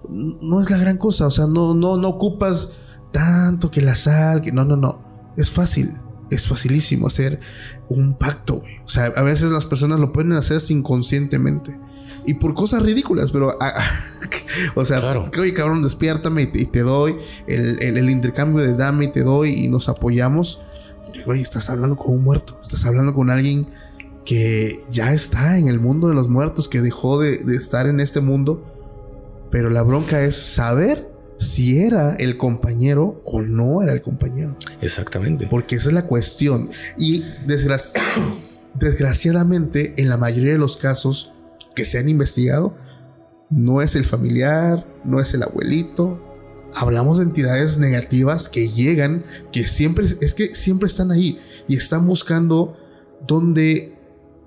no es la gran cosa. O sea, no, no, no ocupas tanto que la sal, que no, no, no. Es fácil. Es facilísimo hacer un pacto, güey. O sea, a veces las personas lo pueden hacer inconscientemente. Y por cosas ridículas, pero... ah, o sea, Claro. que, oye, cabrón, despiértame y te, y te doy el, el- el intercambio de dame y te doy y nos apoyamos. Güey, estás hablando con un muerto. Estás hablando con alguien que ya está en el mundo de los muertos, que dejó de, de estar en este mundo. Pero la bronca es saber si era el compañero o no era el compañero. Exactamente. Porque esa es la cuestión. Y desgra- desgraciadamente, en la mayoría de los casos que se han investigado, no es el familiar, no es el abuelito. Hablamos de entidades negativas que llegan, que siempre, es que siempre están ahí y están buscando donde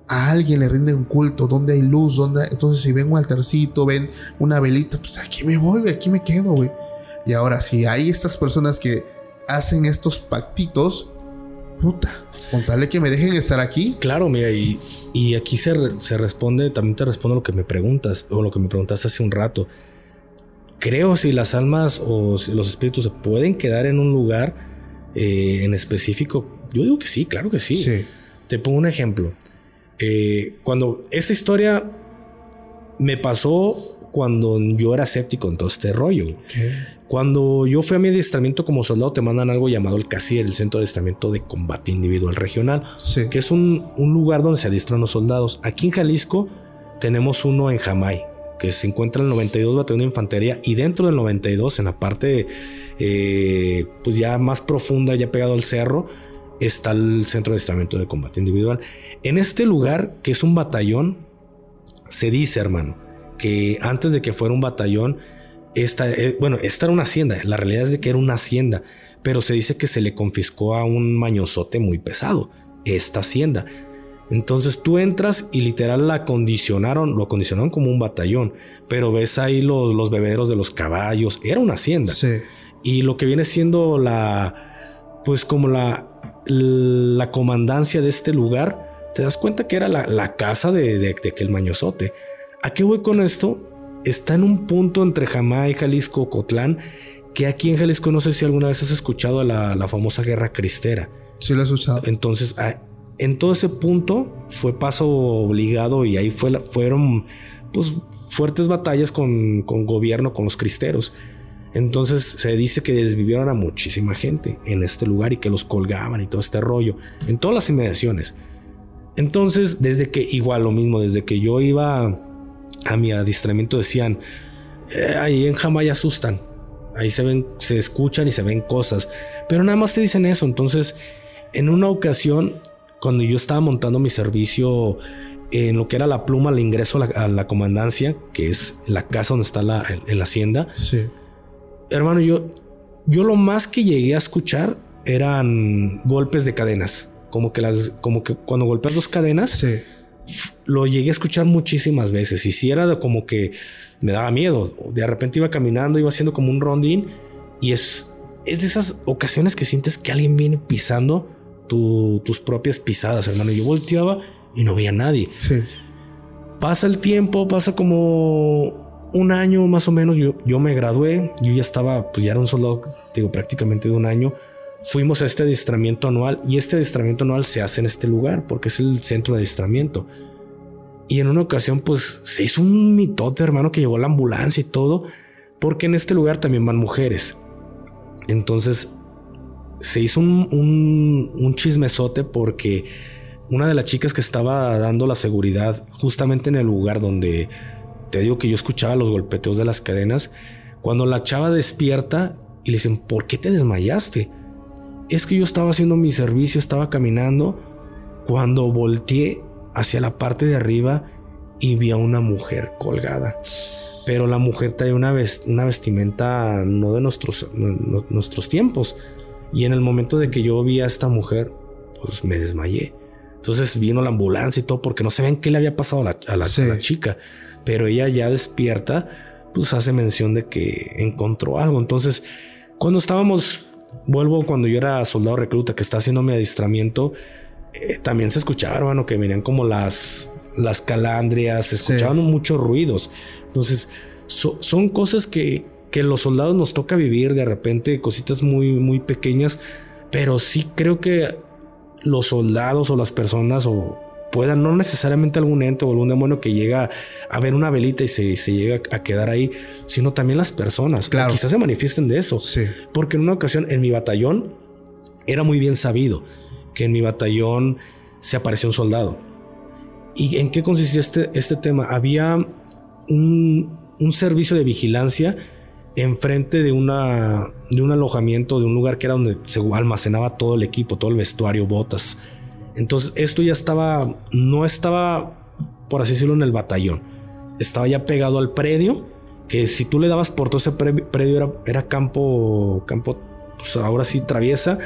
a alguien le rinden un culto, donde hay luz, donde entonces si ven un altarcito, ven una velita, pues aquí me voy, aquí me quedo, güey. Y ahora si hay estas personas que hacen estos pactitos, puta, con tal de que me dejen estar aquí, Claro, mira, y, y aquí se, se responde, también te respondo lo que me preguntas, o lo que me preguntaste hace un rato. Creo si las almas o si los espíritus se pueden quedar en un lugar eh, en específico. Yo digo que sí, claro que sí. sí, Te pongo un ejemplo. Eh, cuando esta historia me pasó cuando yo era escéptico en todo este rollo. Cuando yo fui a mi adiestramiento como soldado, te mandan algo llamado el CACIR, el Centro de Adiestramiento de Combate Individual Regional sí, que es un, un lugar donde se adiestran los soldados. Aquí en Jalisco tenemos uno en Jamay, que se encuentra el 92 Batallón de Infantería y dentro del 92, en la parte eh, pues ya más profunda, ya pegado al cerro, está el Centro de Adiestramiento de Combate Individual. En este lugar, que es un batallón, se dice, hermano, que antes de que fuera un batallón, esta, eh, bueno, esta era una hacienda, la realidad es de que era una hacienda, pero se dice que se le confiscó a un mañozote muy pesado, esta hacienda. Entonces tú entras y literal la acondicionaron, lo acondicionaron como un batallón, pero ves ahí los, los bebederos de los caballos, era una hacienda. sí, Y lo que viene siendo la, pues como la, la comandancia de este lugar, te das cuenta que era la, la casa de, de, de aquel mañozote. ¿A qué voy con esto? Está en un punto entre Jamay, Jalisco, Cotlán, que aquí en Jalisco no sé si alguna vez has escuchado la, la famosa guerra cristera. sí lo he escuchado. Entonces, a- en todo ese punto fue paso obligado y ahí fue fueron pues, fuertes batallas con, con gobierno, con los cristeros. Entonces se dice que desvivieron a muchísima gente en este lugar y que los colgaban y todo este rollo, en todas las inmediaciones. Entonces, desde que, igual lo mismo, desde que yo iba a, mi adiestramiento decían, "Eh, ahí en Jamay asustan, ahí se ven, se escuchan y se ven cosas, pero nada más te dicen eso. Entonces, en una ocasión, cuando yo estaba montando mi servicio en lo que era la pluma, al ingreso a la, a la comandancia, que es la casa donde está la, en la hacienda, Sí, hermano, yo, yo lo más que llegué a escuchar eran golpes de cadenas. Como que las, como que cuando golpeas dos cadenas, sí, lo llegué a escuchar muchísimas veces. Y si era de como que me daba miedo. De repente iba caminando, iba haciendo como un rondín. Y es, es de esas ocasiones que sientes que alguien viene pisando tu- tus propias pisadas, hermano. Yo volteaba y no veía a nadie. sí, Pasa el tiempo, pasa como un año más o menos, yo, yo me gradué, yo ya estaba, pues ya era un soldado, digo, prácticamente de un año. Fuimos a este adiestramiento anual y este adiestramiento anual se hace en este lugar porque es el centro de adiestramiento. Y en una ocasión, pues se hizo un mitote, hermano, que llegó la ambulancia y todo, porque en este lugar también van mujeres. Entonces se hizo un, un, un chismesote porque una de las chicas que estaba dando la seguridad justamente en el lugar donde te digo que yo escuchaba los golpeteos de las cadenas, cuando la chava despierta y le dicen, ¿por qué te desmayaste? Es que yo estaba haciendo mi servicio, estaba caminando, cuando volteé hacia la parte de arriba y vi a una mujer colgada. Pero la mujer traía una, una vestimenta no de nuestros, nuestros tiempos. Y en el momento de que yo vi a esta mujer, pues me desmayé. Entonces vino la ambulancia y todo porque no sabían qué le había pasado a la, chica. Pero ella ya despierta, pues hace mención de que encontró algo. Entonces, cuando estábamos, vuelvo cuando yo era soldado recluta que está haciendo mi adiestramiento, eh, también se escuchaba, hermano, que venían como las, las calandrias, se escuchaban muchos ruidos. Entonces, son cosas que, que los soldados nos toca vivir de repente, cositas muy, muy pequeñas, pero sí creo que los soldados o las personas o puedan, no necesariamente algún ente o algún demonio que llega a ver una velita y se, llega a quedar ahí, sino también las personas. Claro. Quizás se manifiesten de eso. Sí. Porque en una ocasión en mi batallón era muy bien sabido que en mi batallón se apareció un soldado. ¿Y en qué consistía este, este tema? Había un, un servicio de vigilancia enfrente de, una, de un alojamiento, de un lugar que era donde se almacenaba todo el equipo, todo el vestuario, botas. Entonces esto ya estaba, no estaba, por así decirlo, en el batallón. Estaba ya pegado al predio, que si tú le dabas por todo ese predio era, era campo, campo, pues ahora sí traviesa,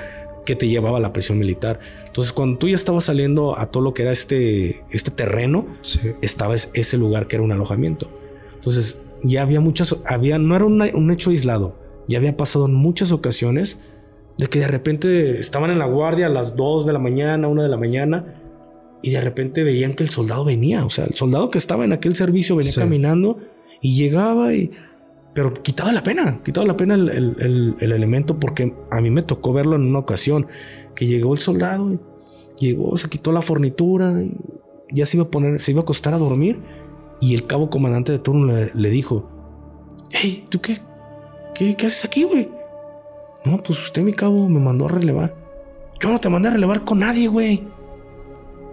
que te llevaba a la prisión militar. Entonces cuando tú ya estabas saliendo a todo lo que era este, este terreno, estaba ese lugar que era un alojamiento. Entonces ya había muchas, había, no era un hecho aislado, ya había pasado en muchas ocasiones de que de repente estaban en la guardia a las 2 de la mañana, 1 de la mañana, y de repente veían que el soldado venía, o sea, el soldado que estaba en aquel servicio venía caminando y llegaba y... Pero quitaba la pena, quitaba la pena el, elemento porque a mí me tocó verlo en una ocasión, que llegó el soldado, llegó, se quitó la fornitura, y ya se iba a poner, se iba a acostar a dormir y el cabo comandante de turno le, dijo, hey, ¿tú qué, qué, qué haces aquí, güey? No, pues usted, mi cabo, me mandó a relevar. Yo no te mandé a relevar con nadie, güey.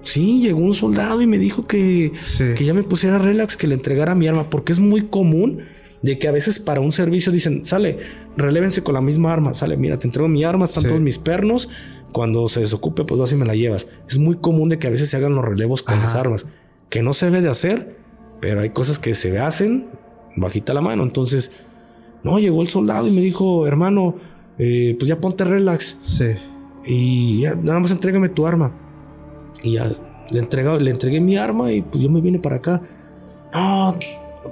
Sí, llegó un soldado y me dijo que, que ya me pusiera relax, que le entregara mi arma, porque es muy común de que a veces para un servicio dicen, sale, relévense con la misma arma, sale, mira, te entrego mi arma, están todos mis pernos, cuando se desocupe, pues así me la llevas. Es muy común de que a veces se hagan los relevos con las armas, que no se debe de hacer, pero hay cosas que se hacen bajita la mano. Entonces, no, llegó el soldado y me dijo, hermano, eh, pues ya ponte relax. Sí. Y ya, nada más entrégame tu arma. Y ya le, entregué, le entregué mi arma y pues yo me vine para acá. No,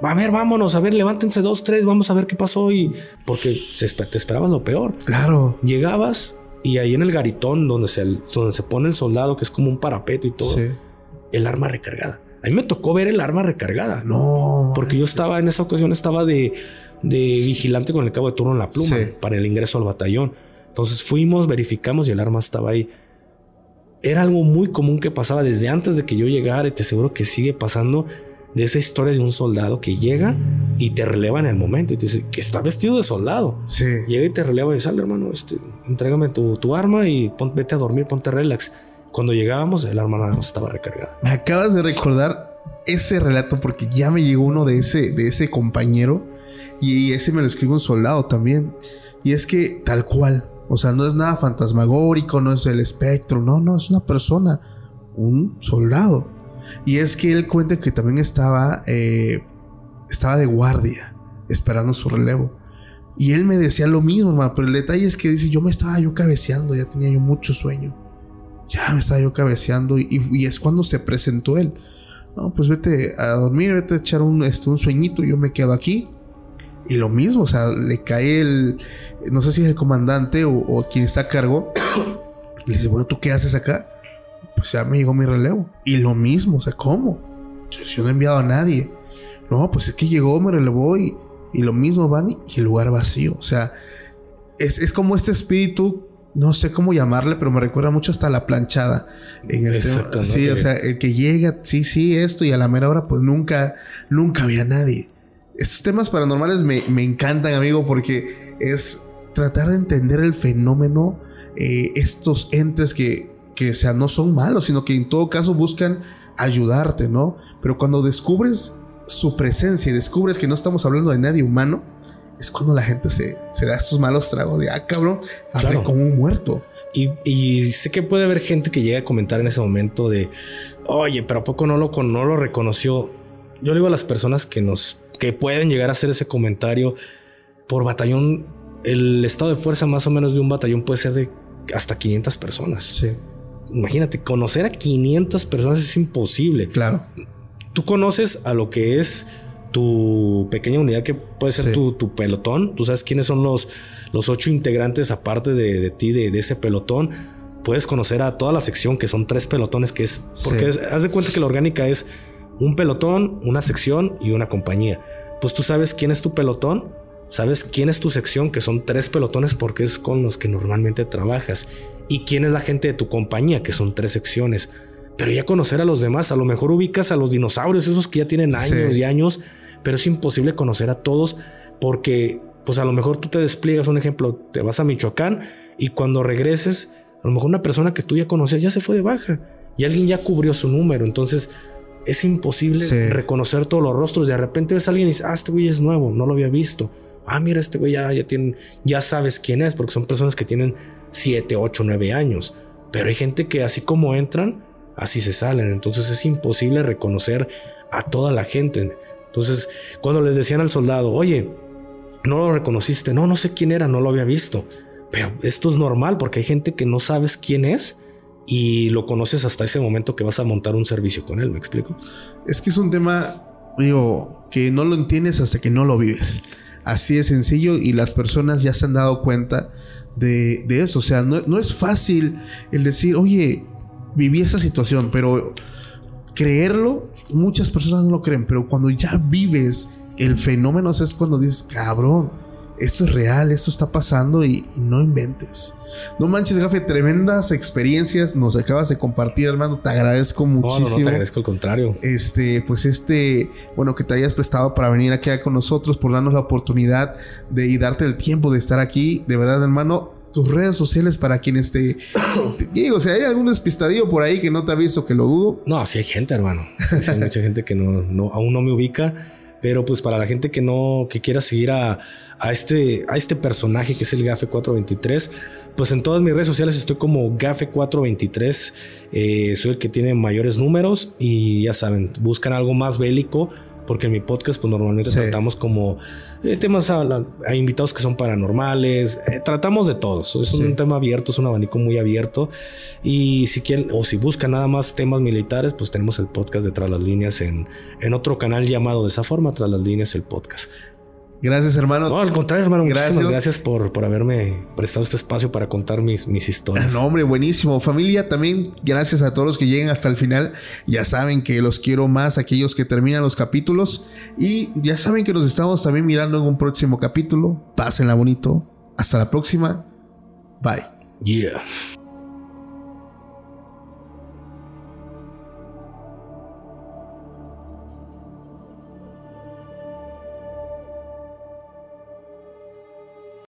a ver, vámonos, a ver, levántense dos, tres, vamos a ver qué pasó. Y porque se, te esperabas lo peor. Claro. Llegabas y ahí en el garitón donde se, donde se pone el soldado, que es como un parapeto y todo, el arma recargada. A mí me tocó ver el arma recargada. No. Porque yo estaba en esa ocasión, estaba de, de vigilante con el cabo de turno en la pluma para el ingreso al batallón. Entonces fuimos, verificamos y el arma estaba ahí. Era algo muy común que pasaba desde antes de que yo llegara y te aseguro que sigue pasando de esa historia de un soldado que llega y te releva en el momento y te dice que está vestido de soldado. Sí. Llega y te releva y sale, hermano, este, entrégame tu, tu arma y vete a dormir, ponte relax. Cuando llegábamos, el arma no estaba recargada. Me acabas de recordar ese relato porque ya me llegó uno de ese, de ese compañero y ese me lo escribe un soldado también. Y es que tal cual, o sea, no es nada fantasmagórico, no es el espectro, no, no, es una persona, un soldado. Y es que él cuenta que también estaba, eh, estaba de guardia, esperando su relevo. Y él me decía lo mismo, pero el detalle es que dice, yo me estaba yo cabeceando, ya tenía yo mucho sueño ya me estaba yo cabeceando y, es cuando se presentó él. No, pues vete a dormir, vete a echar un, este, un sueñito, yo me quedo aquí. Y lo mismo, o sea, le cae el, no sé si es el comandante o, quien está a cargo. Y le dice, bueno, ¿tú qué haces acá? Pues ya me llegó mi relevo. Y lo mismo, o sea, ¿cómo? Yo no he enviado a nadie. No, pues es que llegó, me relevó y, y lo mismo van y el lugar vacío. O sea, es, es como este espíritu no sé cómo llamarle, pero me recuerda mucho hasta la planchada. En el tema. Sí, o sea, el que llega, sí, sí, esto, y a la mera hora, pues nunca, nunca había nadie. Estos temas paranormales me, me encantan, amigo, porque es tratar de entender el fenómeno, eh, estos entes que, que, o sea, no son malos, sino que en todo caso buscan ayudarte, ¿no? Pero cuando descubres su presencia y descubres que no estamos hablando de nadie humano, es cuando la gente se, se da estos malos tragos de, ah, cabrón, hablé con un muerto. Y, y, sé que puede haber gente que llegue a comentar en ese momento de, oye, pero ¿a poco no lo, no lo reconoció? Yo le digo a las personas que nos, que pueden llegar a hacer ese comentario por batallón, el estado de fuerza más o menos de un batallón puede ser de hasta 500 personas. Sí. Imagínate, conocer a 500 personas es imposible. Claro. Tú conoces a lo que es tu pequeña unidad que puede ser tu, pelotón. Tú sabes quiénes son los, los ocho integrantes aparte de, ti, de, ese pelotón. Puedes conocer a toda la sección, que son tres pelotones, que es... Porque haz de cuenta que la orgánica es un pelotón, una sección y una compañía. Pues tú sabes quién es tu pelotón, sabes quién es tu sección, que son tres pelotones porque es con los que normalmente trabajas. Y quién es la gente de tu compañía, que son tres secciones. Pero ya conocer a los demás, a lo mejor ubicas a los dinosaurios, esos que ya tienen años y años pero es imposible conocer a todos porque pues a lo mejor tú te despliegas, un ejemplo, te vas a Michoacán y cuando regreses, a lo mejor una persona que tú ya conocías ya se fue de baja y alguien ya cubrió su número, entonces es imposible reconocer todos los rostros. De repente ves a alguien y dices, ah, este güey es nuevo, no lo había visto. Ah, mira, este güey ya, ya, tiene, ya sabes quién es, porque son personas que tienen 7, 8, 9 años. Pero hay gente que así como entran, así se salen. Entonces es imposible reconocer a toda la gente. Entonces, cuando les decían al soldado, oye, no lo reconociste, no, no sé quién era, no lo había visto. Pero esto es normal porque hay gente que no sabes quién es y lo conoces hasta ese momento que vas a montar un servicio con él, ¿me explico? Es que es un tema, digo, que no lo entiendes hasta que no lo vives. Así de sencillo y las personas ya se han dado cuenta de, eso. O sea, no, no es fácil el decir, oye, viví esa situación, pero creerlo, muchas personas no lo creen, pero cuando ya vives el fenómeno es cuando dices, cabrón, esto es real, esto está pasando y, no inventes. No manches, Gafe, tremendas experiencias nos acabas de compartir, hermano. Te agradezco muchísimo. No, no, te agradezco al contrario. Este, pues este, bueno, que te hayas prestado para venir aquí con nosotros, por darnos la oportunidad de y darte el tiempo de estar aquí. De verdad, hermano, tus redes sociales para quienes te, digo, si hay algún despistadillo por ahí que no te ha visto, que lo dudo. No, sí hay gente, hermano. hay mucha gente que no, no, aún no me ubica. Pero pues para la gente que no, que quiera seguir a, a, este, a este personaje que es el GAFE 423, pues en todas mis redes sociales estoy como GAFE 423. Eh, soy el que tiene mayores números y ya saben, buscan algo más bélico porque en mi podcast pues normalmente tratamos como eh, temas a, invitados que son paranormales, eh, tratamos de todos, es un tema abierto, es un abanico muy abierto. Y si quieren o si buscan nada más temas militares, pues tenemos el podcast de Tras las Líneas en, en otro canal llamado de esa forma, Tras las Líneas el podcast. Gracias, hermano. No, al contrario, hermano. Gracias. Muchísimas gracias por, por haberme prestado este espacio para contar mis, mis historias. no, hombre, buenísimo. Familia, también gracias a todos los que lleguen hasta el final. Ya saben que los quiero más, aquellos que terminan los capítulos. Y ya saben que nos estamos también mirando en un próximo capítulo. Pásenla bonito. Hasta la próxima. Bye. Yeah.